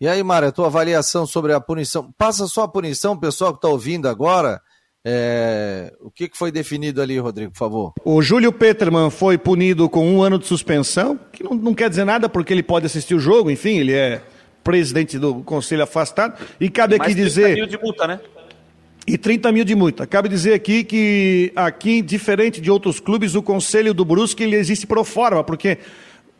E aí, Mário, a tua avaliação sobre a punição. Passa só a punição, pessoal que está ouvindo agora. É... O que, foi definido ali, Rodrigo, por favor? O Júlio Peterman foi punido com um ano de suspensão, que não, não quer dizer nada porque ele pode assistir o jogo, enfim, ele é presidente do conselho afastado. E cabe aqui dizer. 30 mil de multa, né? E 30 mil de multa. Cabe dizer aqui que, aqui, diferente de outros clubes, o conselho do Brusque ele existe pro forma, porque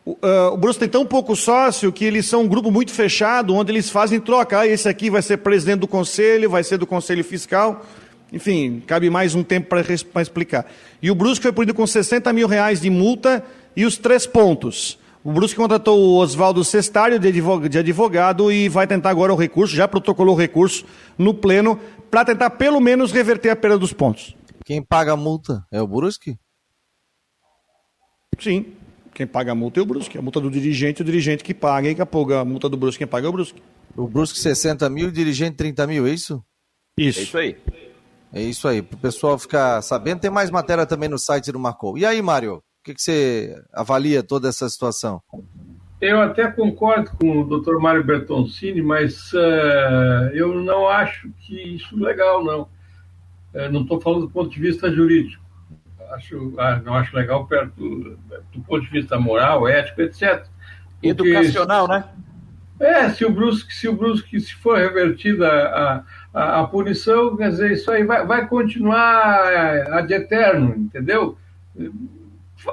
Uh, o Brusque tem tão pouco sócio que eles são um grupo muito fechado, onde eles fazem troca. Ah, esse aqui vai ser presidente do conselho, vai ser do conselho fiscal. Enfim, cabe mais um tempo para explicar. E o Brusque foi punido com 60 mil reais de multa e os três pontos. O Brusque contratou o Oswaldo Cestário de advogado e vai tentar agora o recurso, já protocolou o recurso no pleno, para tentar pelo menos reverter a perda dos pontos. Quem paga a multa é o Brusque? Sim, quem paga a multa é o Brusque. A multa do dirigente, o dirigente que paga, e a, a multa do Brusque, quem paga é o Brusque. O Brusque 60 mil, o dirigente 30 mil, é isso? Isso. É isso aí. É isso aí, para o pessoal ficar sabendo. Tem mais matéria também no site do Marcou. E aí, Mário, o que, que você avalia toda essa situação? Eu até concordo com o Dr. Mário Bertoncini, mas uh, eu não acho que isso é legal, não. Uh, não estou falando do ponto de vista jurídico. Acho, uh, não acho legal perto do, do, ponto de vista moral, ético, etc. Porque, Educacional, né? É, se o Brusque, se o Brusque, se for revertida a, a, a, punição, quer dizer, isso aí vai, vai continuar ad eterno, entendeu?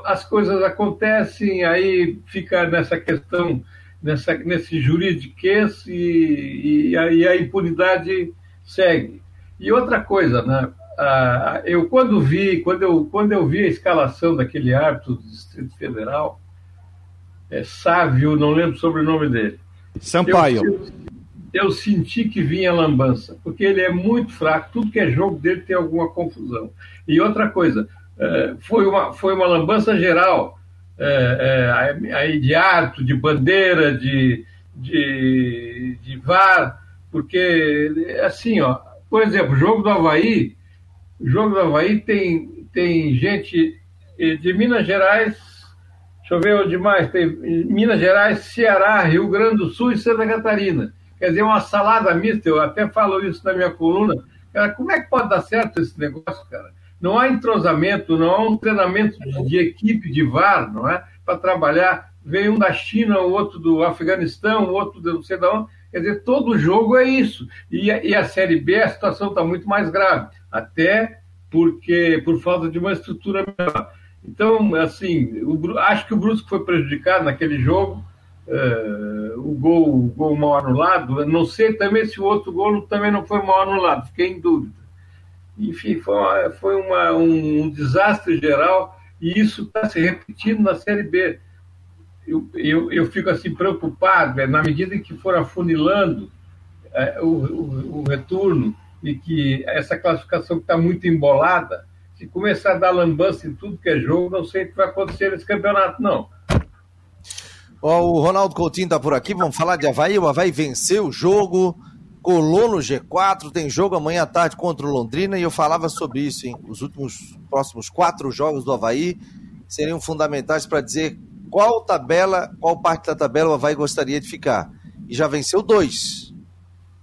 As coisas acontecem, aí fica nessa questão, nessa, nesse juridiquês e, e, e a impunidade segue. E outra coisa, né? eu quando vi, quando eu, quando eu vi a escalação daquele árbitro do Distrito Federal, é Sávio, não lembro sobre o nome dele. Sampaio. Eu, eu senti que vinha lambança, porque ele é muito fraco, tudo que é jogo dele tem alguma confusão. E outra coisa, é, foi uma, foi uma lambança geral, é, é, aí de árbitro, de bandeira, de, de, de VAR, porque, assim, ó, por exemplo, o jogo do Havaí, o jogo do Havaí tem, tem gente de Minas Gerais, deixa eu ver onde mais, tem Minas Gerais, Ceará, Rio Grande do Sul e Santa Catarina. Quer dizer, uma salada mista, eu até falo isso na minha coluna. Cara, como é que pode dar certo esse negócio, cara? Não há entrosamento, não há um treinamento de equipe de VAR, não é? Para trabalhar. Vem um da China, o outro do Afeganistão, o outro do não sei de onde. Quer dizer, todo jogo é isso. E a, e a Série B, a situação está muito mais grave. Até porque por falta de uma estrutura melhor. Então, assim, o, acho que o Brusco foi prejudicado naquele jogo uh, o, gol, o gol mal anulado. Não sei também se o outro gol também não foi mal anulado, fiquei em dúvida. Enfim, foi, uma, foi uma, um, um desastre geral e isso está se repetindo na Série B. Eu, eu, eu, fico assim preocupado, né, na medida em que for afunilando é, o, o, o, retorno e que essa classificação está muito embolada, se começar a dar lambança em tudo que é jogo, não sei o que vai acontecer nesse campeonato, não. Ó, o Ronaldo Coutinho tá por aqui, vamos falar de Havaí. O Havaí venceu o jogo, colou no G4, tem jogo amanhã à tarde contra o Londrina e eu falava sobre isso, hein? Os últimos próximos quatro jogos do Havaí seriam fundamentais para dizer qual tabela, qual parte da tabela o Havaí gostaria de ficar. E já venceu dois.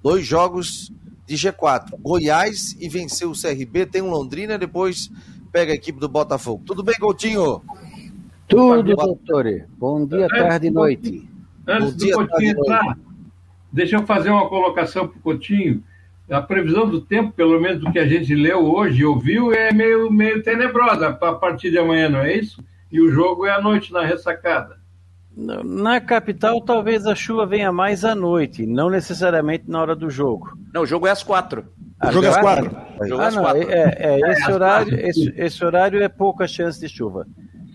Dois jogos de G4. Goiás e venceu o CRB, tem um Londrina, depois pega a equipe do Botafogo. Tudo bem, Coutinho? Tudo, doutor. Bom dia, tarde e noite. Antes Bom do dia, Coutinho entrar, deixa eu fazer uma colocação para o Coutinho. A previsão do tempo, pelo menos do que a gente leu hoje e ouviu, é meio, meio tenebrosa a partir de amanhã, não é isso? E o jogo é à noite, na ressacada. Na capital, talvez a chuva venha mais à noite, não necessariamente na hora do jogo. Não, o jogo é às quatro. o jogo é às quatro. É ah, não, é, é, é, esse, horário, esse, esse horário é pouca chance de chuva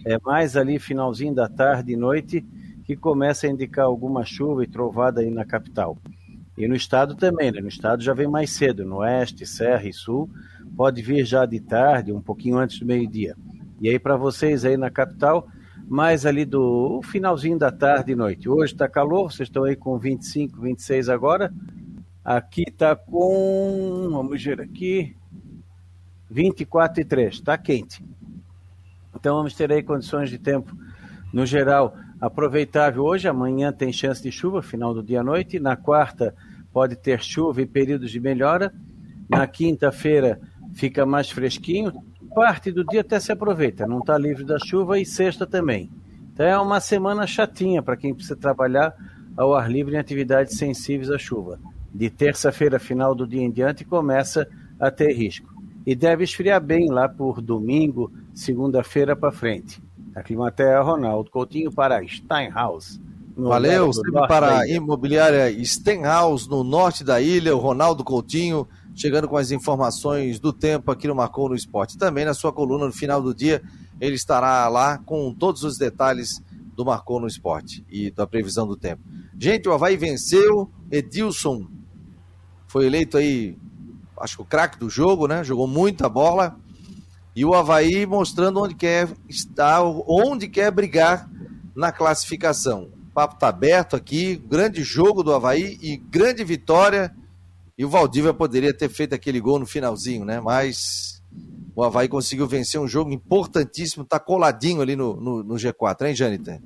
é mais ali finalzinho da tarde e noite que começa a indicar alguma chuva e trovada aí na capital. E no estado também, né? no estado já vem mais cedo, no oeste, serra e sul, pode vir já de tarde, um pouquinho antes do meio-dia. E aí para vocês aí na capital, mais ali do finalzinho da tarde e noite. Hoje está calor, vocês estão aí com 25, 26 agora. Aqui está com, vamos ver aqui, 24 e 3, está quente. Então vamos ter aí condições de tempo, no geral, aproveitável hoje. Amanhã tem chance de chuva, final do dia à noite. Na quarta pode ter chuva e períodos de melhora. Na quinta-feira fica mais fresquinho. Parte do dia até se aproveita, não está livre da chuva e sexta também. Então é uma semana chatinha para quem precisa trabalhar ao ar livre em atividades sensíveis à chuva. De terça-feira, final do dia em diante, começa a ter risco. E deve esfriar bem lá por domingo, segunda-feira para frente. Aclimaterra Ronaldo Coutinho para Steinhaus. Valeu, sempre para a imobiliária Stenhouse, no norte da ilha, o Ronaldo Coutinho, chegando com as informações do tempo aqui no Marcou no Esporte. Também na sua coluna, no final do dia, ele estará lá com todos os detalhes do Marcou no Esporte e da previsão do tempo. Gente, o Havaí venceu, Edilson foi eleito aí, acho que o craque do jogo, né? Jogou muita bola. E o Havaí mostrando onde quer estar, onde quer brigar na classificação. O papo está aberto aqui, grande jogo do Havaí e grande vitória. E o Valdívia poderia ter feito aquele gol no finalzinho, né? Mas o Havaí conseguiu vencer um jogo importantíssimo, está coladinho ali no, no, no G4, hein, Jâniter?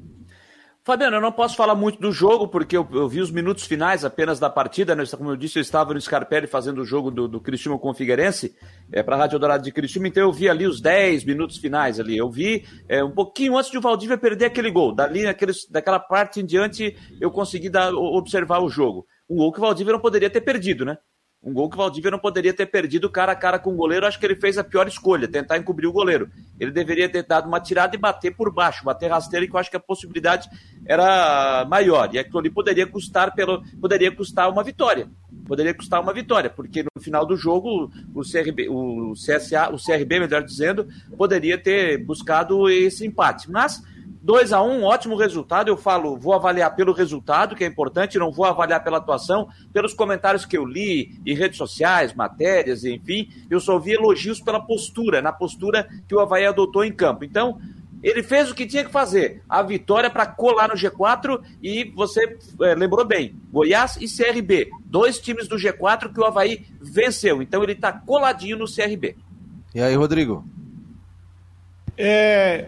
Fabiano, eu não posso falar muito do jogo, porque eu, eu vi os minutos finais apenas da partida. Né? Como eu disse, eu estava no Scarpelli fazendo o jogo do, do Cristiano com o Figueirense, é, para a Rádio Dourado de Cristiano, então eu vi ali os 10 minutos finais ali. Eu vi é, um pouquinho antes de o Valdívia perder aquele gol. Dali, naqueles, daquela parte em diante, eu consegui dar, observar o jogo. Um gol que o Valdívia não poderia ter perdido, né? Um gol que o Valdívia não poderia ter perdido cara a cara com o goleiro. Acho que ele fez a pior escolha, tentar encobrir o goleiro. Ele deveria ter dado uma tirada e bater por baixo, bater rasteiro, que eu acho que a possibilidade era maior. E aquilo ali poderia custar, pelo, poderia custar uma vitória. Poderia custar uma vitória, porque no final do jogo o CRB, o CSA, o CRB, melhor dizendo, poderia ter buscado esse empate. Mas 2 a 1 um, ótimo resultado. Eu falo, vou avaliar pelo resultado, que é importante, não vou avaliar pela atuação, pelos comentários que eu li em redes sociais, matérias, enfim. Eu só vi elogios pela postura, na postura que o Havaí adotou em campo. Então, ele fez o que tinha que fazer. A vitória para colar no G4 e você é, lembrou bem: Goiás e CRB. Dois times do G4 que o Havaí venceu. Então ele está coladinho no CRB. E aí, Rodrigo? É,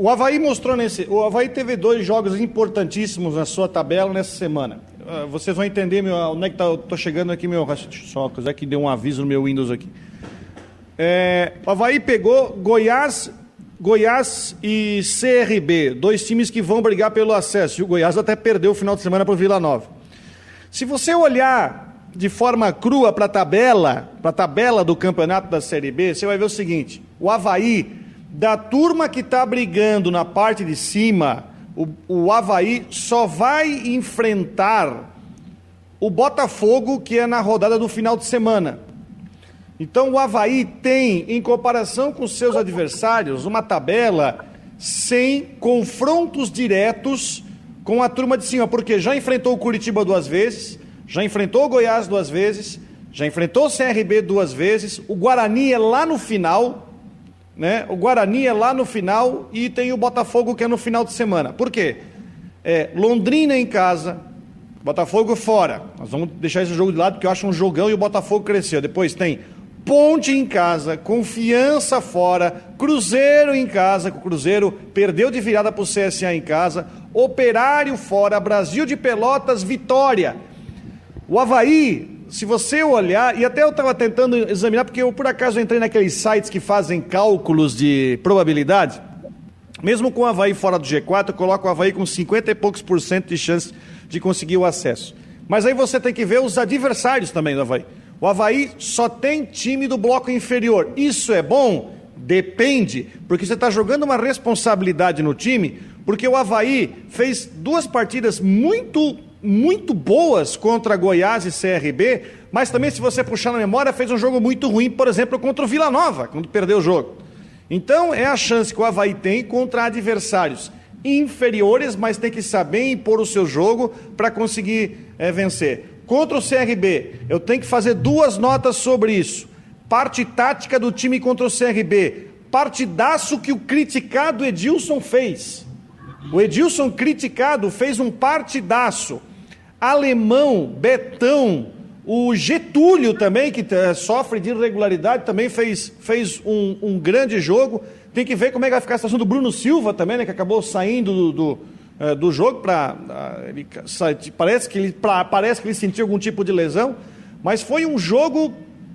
o Havaí mostrou nesse. O Havaí teve dois jogos importantíssimos na sua tabela nessa semana. Uh, vocês vão entender meu, onde é que tá, eu tô chegando aqui, meu. Só é que deu um aviso no meu Windows aqui. É, o Havaí pegou Goiás, Goiás e CRB, dois times que vão brigar pelo acesso. E o Goiás até perdeu o final de semana para o Vila Nova. Se você olhar de forma crua para a tabela, para a tabela do campeonato da Série B, você vai ver o seguinte: o Havaí da turma que está brigando na parte de cima, o, o Havaí só vai enfrentar o Botafogo, que é na rodada do final de semana. Então o Havaí tem, em comparação com seus adversários, uma tabela sem confrontos diretos com a turma de cima, porque já enfrentou o Curitiba duas vezes, já enfrentou o Goiás duas vezes, já enfrentou o CRB duas vezes, o Guarani é lá no final, né? O Guarani é lá no final e tem o Botafogo que é no final de semana. Por quê? É, Londrina em casa, Botafogo fora. Nós vamos deixar esse jogo de lado porque eu acho um jogão e o Botafogo cresceu. Depois tem Ponte em casa, Confiança fora, Cruzeiro em casa, o Cruzeiro perdeu de virada para o CSA em casa, Operário fora, Brasil de Pelotas, Vitória. O Havaí se você olhar, e até eu estava tentando examinar, porque eu por acaso entrei naqueles sites que fazem cálculos de probabilidade, mesmo com o Havaí fora do G4, eu coloco o Havaí com 50 e poucos por cento de chance de conseguir o acesso. Mas aí você tem que ver os adversários também do Havaí. O Havaí só tem time do bloco inferior. Isso é bom? Depende, porque você está jogando uma responsabilidade no time, porque o Havaí fez duas partidas muito muito boas contra Goiás e CRB, mas também, se você puxar na memória, fez um jogo muito ruim, por exemplo, contra o Vila Nova, quando perdeu o jogo. Então, é a chance que o Havaí tem contra adversários inferiores, mas tem que saber impor o seu jogo para conseguir é, vencer. Contra o CRB, eu tenho que fazer duas notas sobre isso. Parte tática do time contra o CRB. Partidaço que o criticado Edilson fez. O Edilson criticado fez um partidaço. Alemão, Betão, o Getúlio também, que eh, sofre de irregularidade, também fez, fez um, um, grande jogo. Tem que ver como é que vai ficar a situação do Bruno Silva também, né, que acabou saindo do, do, uh, do jogo para. Uh, parece, que ele, pra, parece que ele sentiu algum tipo de lesão, mas foi um jogo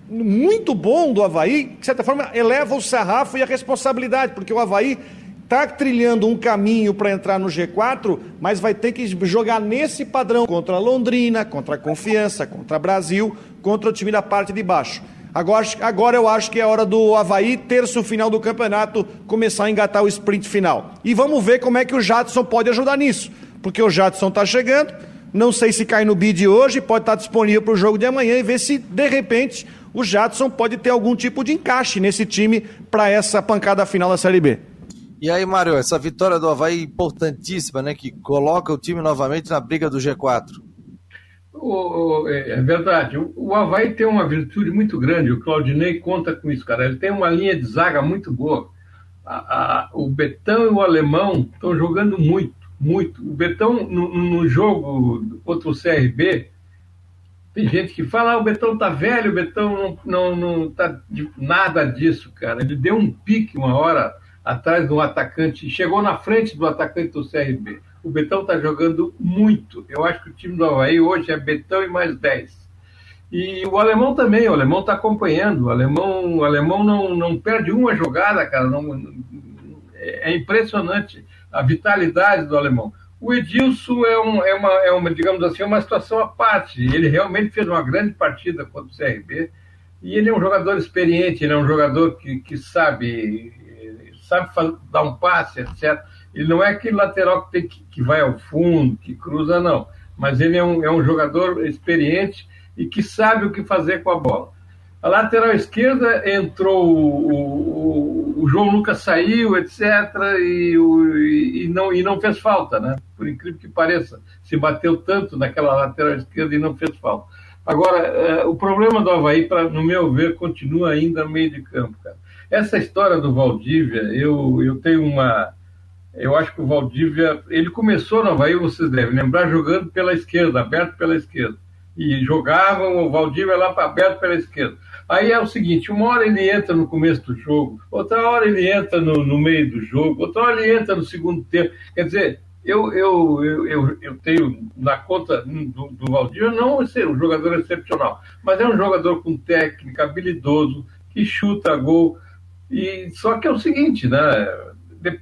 muito bom do Havaí, que de certa forma eleva o sarrafo e a responsabilidade, porque o Havaí está trilhando um caminho para entrar no G4, mas vai ter que jogar nesse padrão contra Londrina, contra a Confiança, contra Brasil, contra o time da parte de baixo. Agora, agora eu acho que é hora do Havaí, terço final do campeonato, começar a engatar o sprint final. E vamos ver como é que o Jadson pode ajudar nisso, porque o Jadson está chegando, não sei se cai no bid hoje, pode estar tá disponível para o jogo de amanhã e ver se, de repente, o Jadson pode ter algum tipo de encaixe nesse time para essa pancada final da Série B. E aí, Mário, essa vitória do Havaí importantíssima, né? Que coloca o time novamente na briga do G4. O, é, é verdade. O, o Havaí tem uma virtude muito grande, o Claudinei conta com isso, cara. Ele tem uma linha de zaga muito boa. A, a, o Betão e o Alemão estão jogando muito, muito. O Betão, no, no jogo contra o CRB, tem gente que fala, ah, o Betão tá velho, o Betão não, não, não tá de nada disso, cara. Ele deu um pique uma hora atrás do atacante, chegou na frente do atacante do CRB. O Betão está jogando muito. Eu acho que o time do Havaí hoje é Betão e mais 10. E o alemão também, o alemão está acompanhando. O alemão, o alemão não, não perde uma jogada, cara. Não, é impressionante a vitalidade do alemão. O Edilson é, um, é, uma, é uma, digamos assim, uma situação à parte. Ele realmente fez uma grande partida contra o CRB. E ele é um jogador experiente, ele é um jogador que, que sabe sabe dar um passe, etc. Ele não é aquele lateral que, tem que, que vai ao fundo, que cruza, não. Mas ele é um, é um jogador experiente e que sabe o que fazer com a bola. A lateral esquerda entrou o, o, o, João Lucas saiu, etc., e, o, e, não, e não fez falta, né? Por incrível que pareça, se bateu tanto naquela lateral esquerda e não fez falta. Agora, é, o problema do Havaí, pra, no meu ver, continua ainda no meio de campo, cara. Essa história do Valdívia, eu, eu tenho uma. Eu acho que o Valdívia. Ele começou no Havaí, vocês devem lembrar, jogando pela esquerda, aberto pela esquerda. E jogavam o Valdívia lá para aberto pela esquerda. Aí é o seguinte: uma hora ele entra no começo do jogo, outra hora ele entra no, no meio do jogo, outra hora ele entra no segundo tempo. Quer dizer, eu, eu, eu, eu, tenho na conta do, do não ser um jogador excepcional, mas é um jogador com técnica, habilidoso, que chuta gol. E só que é o seguinte, né?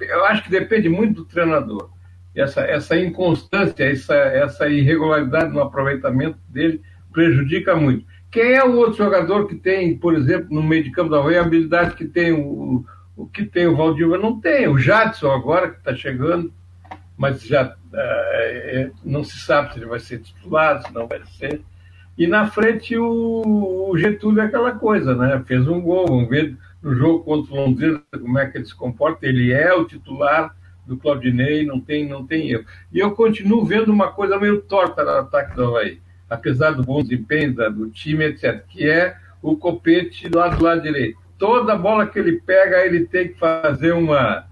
Eu acho que depende muito do treinador. Essa, essa inconstância, essa, essa irregularidade no aproveitamento dele prejudica muito. Quem é o outro jogador que tem, por exemplo, no meio de campo da Havaí, a habilidade que tem o, o que tem o Valdilva? Não tem. O Jadson agora, que está chegando, mas já é, não se sabe se ele vai ser titular, se não vai ser. E na frente o, o Getúlio é aquela coisa, né? Fez um gol, vamos ver no jogo contra o Londrina como é que ele se comporta. Ele é o titular do Claudinei, não tem, não tem erro. E eu continuo vendo uma coisa meio torta no ataque do Havaí apesar do bom desempenho do time, etc., que é o copete lá do lado direito. Toda bola que ele pega, ele tem que fazer uma,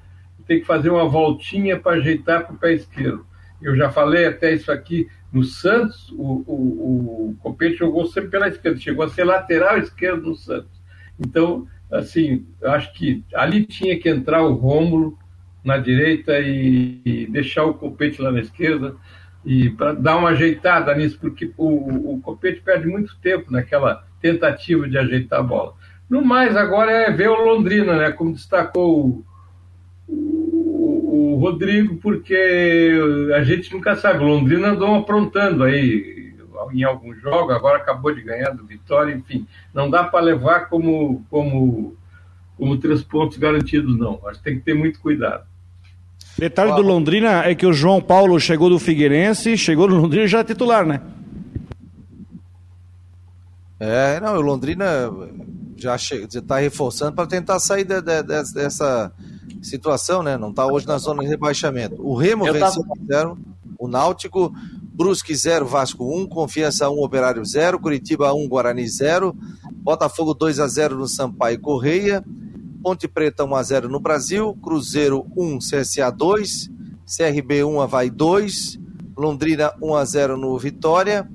tem que fazer uma voltinha para ajeitar para o pé esquerdo. Eu já falei até isso aqui no Santos, o, o, o Copete jogou sempre pela esquerda, chegou a ser lateral esquerdo no Santos. Então, assim, acho que ali tinha que entrar o Rômulo na direita e, e deixar o Copete lá na esquerda e para dar uma ajeitada nisso, porque o, o Copete perde muito tempo naquela tentativa de ajeitar a bola. No mais, agora é ver o Londrina, né? Como destacou o, o, o Rodrigo, porque a gente nunca sabe. O Londrina andou aprontando aí em algum jogo, agora acabou de ganhar do Vitória, enfim. Não dá para levar como, como, como três pontos garantidos, não. Acho que tem que ter muito cuidado. Detalhe do Londrina é que o João Paulo chegou do Figueirense, chegou no Londrina já é titular, né? É, não, o Londrina já está reforçando para tentar sair de, de, de, dessa situação, né? Não está hoje na zona de rebaixamento. O Remo Eu venceu tava... 0, o Náutico, Brusque 0, Vasco 1, Confiança 1, Operário 0, Curitiba 1, Guarani 0, Botafogo 2 a 0 no Sampaio Correia, Ponte Preta 1x0 no Brasil, Cruzeiro 1, CSA 2, CRB 1, Havaí 2, Londrina 1x0 no Vitória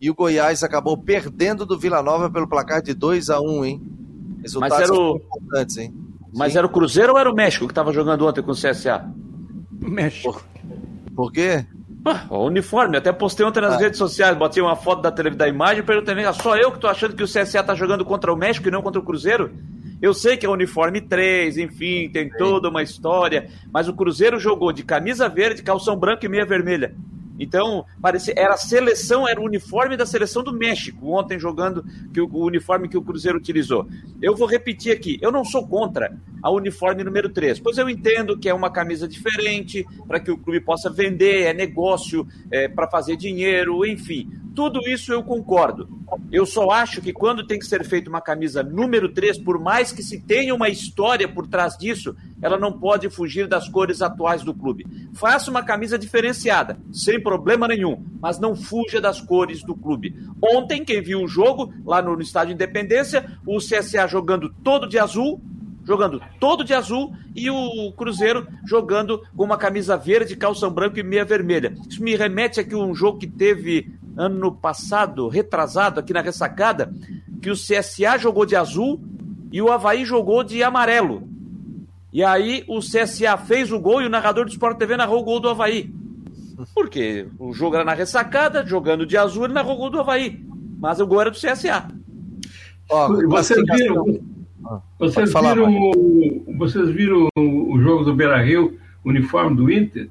e o Goiás acabou perdendo do Vila Nova pelo placar de 2 a 1 hein? Resultados Mas era o... importantes, hein? Mas Sim. era o Cruzeiro ou era o México que estava jogando ontem com o CSA? México. Por, Por quê? Ah, o uniforme, até postei ontem nas ah. redes sociais, botei uma foto da, da imagem e perguntei, só eu que tô achando que o CSA tá jogando contra o México e não contra o Cruzeiro? Eu sei que é uniforme 3, enfim, tem toda uma história, mas o Cruzeiro jogou de camisa verde, calção branco e meia vermelha. Então, parecia, era a seleção, era o uniforme da seleção do México, ontem jogando que o, o, uniforme que o Cruzeiro utilizou. Eu vou repetir aqui, eu não sou contra a uniforme número 3, pois eu entendo que é uma camisa diferente, para que o clube possa vender, é negócio, é, para fazer dinheiro, enfim. Tudo isso eu concordo. Eu só acho que quando tem que ser feita uma camisa número 3, por mais que se tenha uma história por trás disso, ela não pode fugir das cores atuais do clube. Faça uma camisa diferenciada, sem problema nenhum, mas não fuja das cores do clube. Ontem, quem viu o jogo, lá no, Estádio Independência, o CSA jogando todo de azul, jogando todo de azul e o Cruzeiro jogando com uma camisa verde, calção branco e meia vermelha. Isso me remete a um jogo que teve ano passado, retrasado, aqui na ressacada, que o CSA jogou de azul e o Havaí jogou de amarelo. E aí o CSA fez o gol e o narrador do Sport TV narrou o gol do Havaí. Porque o jogo era na ressacada, jogando de azul, ele narrou o gol do Havaí. Mas o gol era do CSA. Ó, vocês viram, ah, vocês, falar, viram vocês viram o jogo do Beira Rio, uniforme do Inter?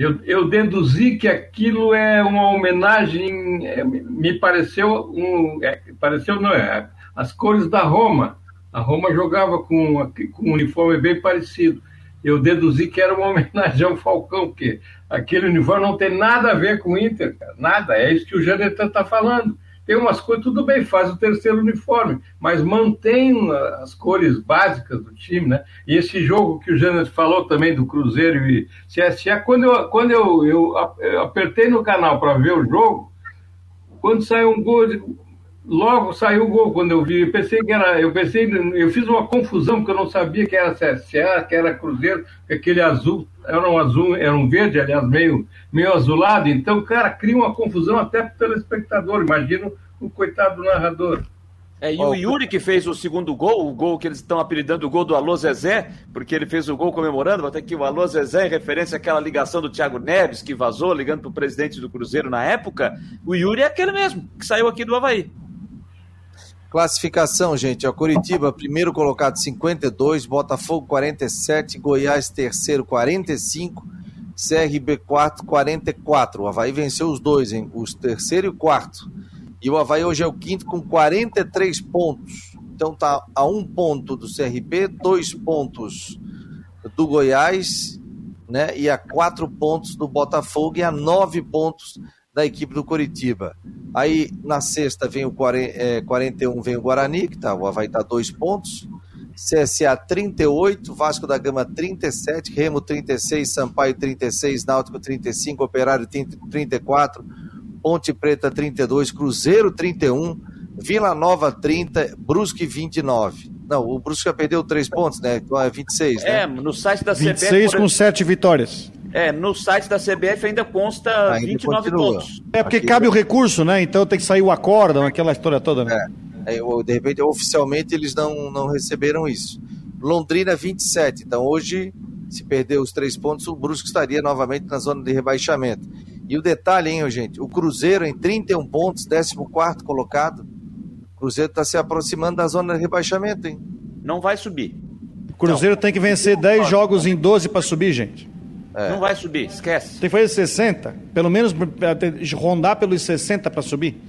Eu, eu deduzi que aquilo é uma homenagem, é, me pareceu um, é, pareceu não é, as cores da Roma. A Roma jogava com, com um uniforme bem parecido. Eu deduzi que era uma homenagem ao Falcão, porque aquele uniforme não tem nada a ver com o Inter, cara, nada. É isso que o Janetan está falando. Tem umas coisas, tudo bem, faz o terceiro uniforme, mas mantém as cores básicas do time, né? E esse jogo que o Janet falou também do Cruzeiro e CSA, quando eu, quando eu, eu, eu apertei no canal para ver o jogo, quando saiu um gol, logo saiu o gol quando eu vi. Eu pensei que era. Eu pensei, eu fiz uma confusão, porque eu não sabia que era CSA, que era Cruzeiro, que aquele azul, era um azul, era um verde, aliás, meio, meio azulado. Então, cara, cria uma confusão até para o telespectador. Imagina o coitado do narrador. É, e o Yuri que fez o segundo gol, o gol que eles estão apelidando o gol do Alô Zezé, porque ele fez o gol comemorando, até que o Alô Zezé, em referência àquela ligação do Thiago Neves, que vazou, ligando para o presidente do Cruzeiro na época, o Yuri é aquele mesmo, que saiu aqui do Havaí. Classificação, gente. A Curitiba, primeiro colocado 52, Botafogo 47, Goiás terceiro 45, CRB quarto 44. O Havaí venceu os dois, hein? Os terceiro e o quarto. E o Havaí hoje é o quinto com 43 pontos. Então tá a um ponto do CRB, dois pontos do Goiás, né? E a quatro pontos do Botafogo e a nove pontos da equipe do Coritiba. Aí na sexta vem o 40, é, 41, vem o Guarani, que tá, o Havaí tá dois pontos. CSA 38, Vasco da Gama 37, Remo 36, Sampaio 36, Náutico 35, Operário 34, Ponte Preta 32, Cruzeiro 31, Vila Nova 30, Brusque 29. Não, o Brusque já perdeu 3 pontos, né? Então é 26, né? É, no site da CBF... 26 com 7 vitórias. É, no site da CBF ainda consta ainda 29 continua. pontos. É porque Aqui, cabe o recurso, né? Então tem que sair o acórdão, aquela história toda, né? É, é, de repente, oficialmente, eles não, não receberam isso. Londrina 27, então hoje, se perder os três pontos, o Brusque estaria novamente na zona de rebaixamento. E o detalhe, hein, gente, o Cruzeiro em 31 pontos, 14 colocado, Cruzeiro está se aproximando da zona de rebaixamento, hein? Não vai subir. O Cruzeiro não. tem que vencer 10 jogos em 12 para subir, gente. É. Não vai subir, esquece. Tem que fazer 60, pelo menos rondar pelos 60 para subir.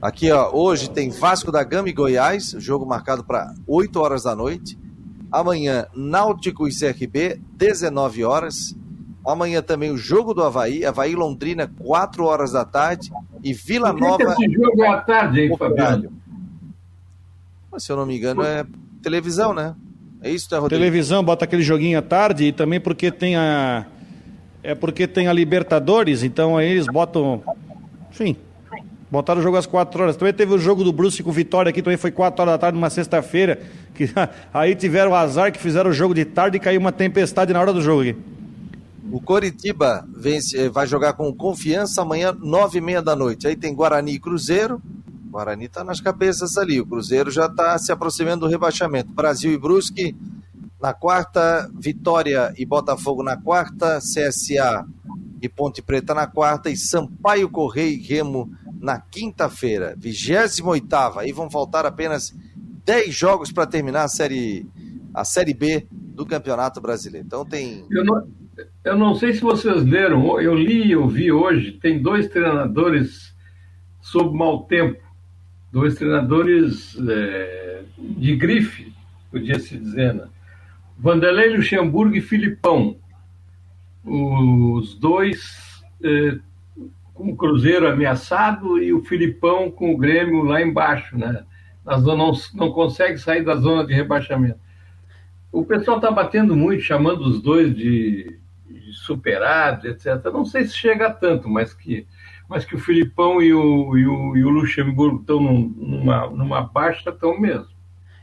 Aqui, ó, hoje tem Vasco da Gama e Goiás, jogo marcado para 8 horas da noite. Amanhã, Náutico e CRB, 19 horas. Amanhã também o jogo do Havaí, Havaí Londrina, 4 horas da tarde. E Vila Por que Nova. Que esse jogo é à tarde, hein, Fabiano? Se eu não me engano, é televisão, né? É isso, né, Rodrigo? Televisão, bota aquele joguinho à tarde e também porque tem a. É porque tem a Libertadores, então aí eles botam. Enfim. Botaram o jogo às 4 horas. Também teve o jogo do Bruce com Vitória aqui, também foi 4 horas da tarde, numa sexta-feira. Que aí tiveram o azar que fizeram o jogo de tarde e caiu uma tempestade na hora do jogo aqui. O Coritiba vence, eh, vai jogar com confiança amanhã, nove e meia da noite. Aí tem Guarani e Cruzeiro. O Guarani está nas cabeças ali. O Cruzeiro já está se aproximando do rebaixamento. Brasil e Brusque na quarta, Vitória e Botafogo na quarta, CSA e Ponte Preta na quarta e Sampaio Correia e Remo na quinta-feira, 28 Aí vão faltar apenas 10 jogos para terminar a série, a série B do Campeonato Brasileiro. Então tem. Eu não, eu não sei se vocês leram, eu li e eu vi hoje, tem dois treinadores sob mau tempo dois treinadores é, de grife, podia se dizer, né? Vanderlei Luxemburgo e Filipão. Os dois é, com o Cruzeiro ameaçado e o Filipão com o Grêmio lá embaixo, né? Na zona, não, não consegue sair da zona de rebaixamento. O pessoal está batendo muito, chamando os dois de, de superados, etc. Não sei se chega a tanto, mas que mas que o Filipão e o, e o, e o Luxemburgo estão numa, numa baixa, estão mesmo.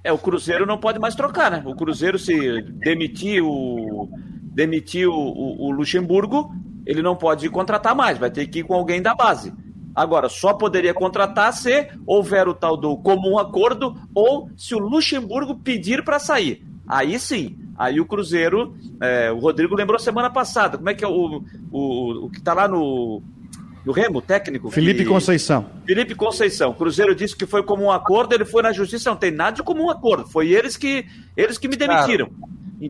É, o Cruzeiro não pode mais trocar, né? O Cruzeiro, se demitir o, demitir o, o, o Luxemburgo, ele não pode contratar mais, vai ter que ir com alguém da base. Agora, só poderia contratar se houver o tal do comum acordo ou se o Luxemburgo pedir para sair. Aí sim, aí o Cruzeiro, é, o Rodrigo lembrou semana passada, como é que é o, o, o que está lá no, do Remo, técnico. Felipe que... Conceição. Felipe Conceição. O Cruzeiro disse que foi como um acordo, ele foi na justiça, não tem nada de comum acordo. Foi eles que, eles que me demitiram.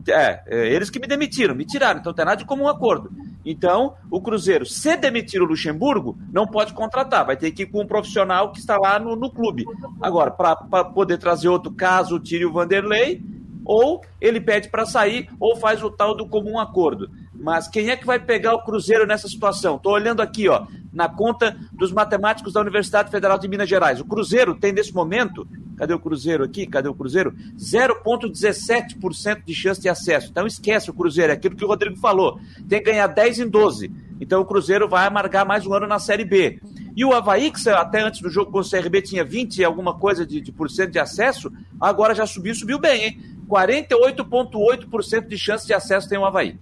É, é, eles que me demitiram, me tiraram, então não tem nada de comum acordo. Então, o Cruzeiro, se demitir o Luxemburgo, não pode contratar, vai ter que ir com um profissional que está lá no, no clube. Agora, para poder trazer outro caso, tire o Vanderlei, ou ele pede para sair, ou faz o tal do comum acordo. Mas quem é que vai pegar o Cruzeiro nessa situação? Estou olhando aqui, ó. na conta dos matemáticos da Universidade Federal de Minas Gerais. O Cruzeiro tem nesse momento, cadê o Cruzeiro aqui? Cadê o Cruzeiro? 0,17% de chance de acesso. Então esquece o Cruzeiro, é aquilo que o Rodrigo falou. Tem que ganhar 10 em 12. Então o Cruzeiro vai amargar mais um ano na Série B. E o Havaí, que até antes do jogo com o CRB tinha 20 e alguma coisa de, de por cento de acesso, agora já subiu, subiu bem, hein? 48,8% de chance de acesso tem o Havaí.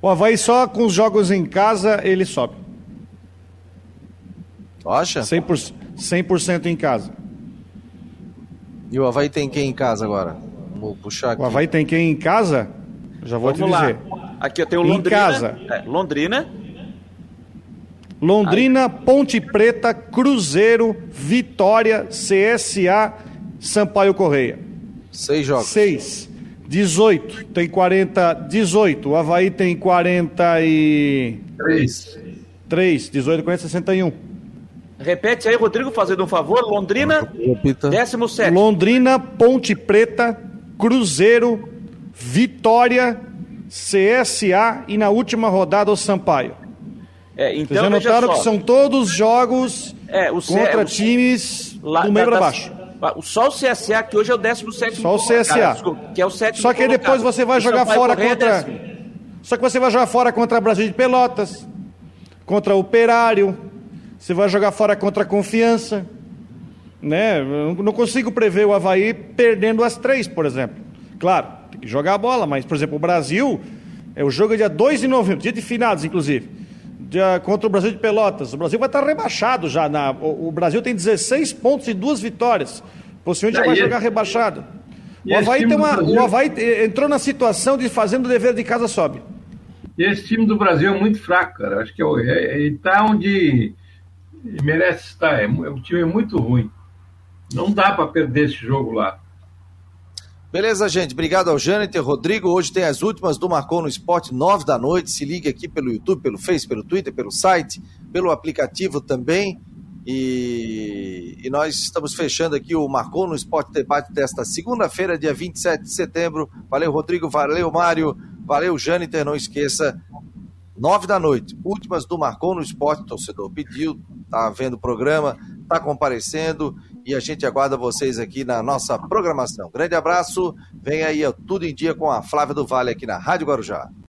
O Havaí só com os jogos em casa ele sobe. Acha? 100%, 100 em casa. E o Havaí tem quem em casa agora? Vou puxar aqui. O Havaí tem quem em casa? Já vou Vamos te dizer. Lá. Aqui eu tenho Londrina. Em casa. É, Londrina. Londrina, Aí. Ponte Preta, Cruzeiro, Vitória, CSA, Sampaio Correia. Seis jogos. Seis. 18. Tem 40. 18. O Havaí tem 40 e. 3. 3. 18, 40, 61. Repete aí, Rodrigo, fazendo um favor. Londrina, Repita. 17. Londrina, Ponte Preta, Cruzeiro, Vitória, CSA e na última rodada o Sampaio. É, então, Vocês já notaram que são todos jogos é, o contra o, times lá, do meio para baixo. Só o CSA, que hoje é o 17 Só o CSA. Cara, que é o sétimo Só que colocado. depois você vai jogar fora contra. Só que você vai jogar fora contra Brasil de Pelotas, contra o Operário, você vai jogar fora contra a Confiança. Né? Eu não consigo prever o Havaí perdendo as três, por exemplo. Claro, tem que jogar a bola, mas, por exemplo, o Brasil, é o jogo é dia 2 de novembro, dia de finados, inclusive de, contra o Brasil de Pelotas. O Brasil vai estar rebaixado já. Na, o, o Brasil tem 16 pontos e duas vitórias. Possivelmente já vai jogar rebaixado. O Havaí, tem uma, Brasil... o Havaí entrou na situação de fazendo o dever de casa sobe. Esse time do Brasil é muito fraco, cara. Acho que é, é, ele está onde merece estar. É, o time é muito ruim. Não dá para perder esse jogo lá. Beleza, gente. Obrigado ao Jâniter, Rodrigo. Hoje tem as últimas do Marcou no Esporte, nove da noite. Se liga aqui pelo YouTube, pelo Face, pelo Twitter, pelo site, pelo aplicativo também. E, e nós estamos fechando aqui o Marcou no Esporte Debate desta segunda-feira, dia 27 de setembro. Valeu, Rodrigo. Valeu, Mário. Valeu, Jâniter. Não esqueça, nove da noite. Últimas do Marcou no Esporte. Torcedor pediu, tá vendo o programa, tá comparecendo e a gente aguarda vocês aqui na nossa programação. Grande abraço, vem aí Tudo em Dia com a Flávia do Vale aqui na Rádio Guarujá.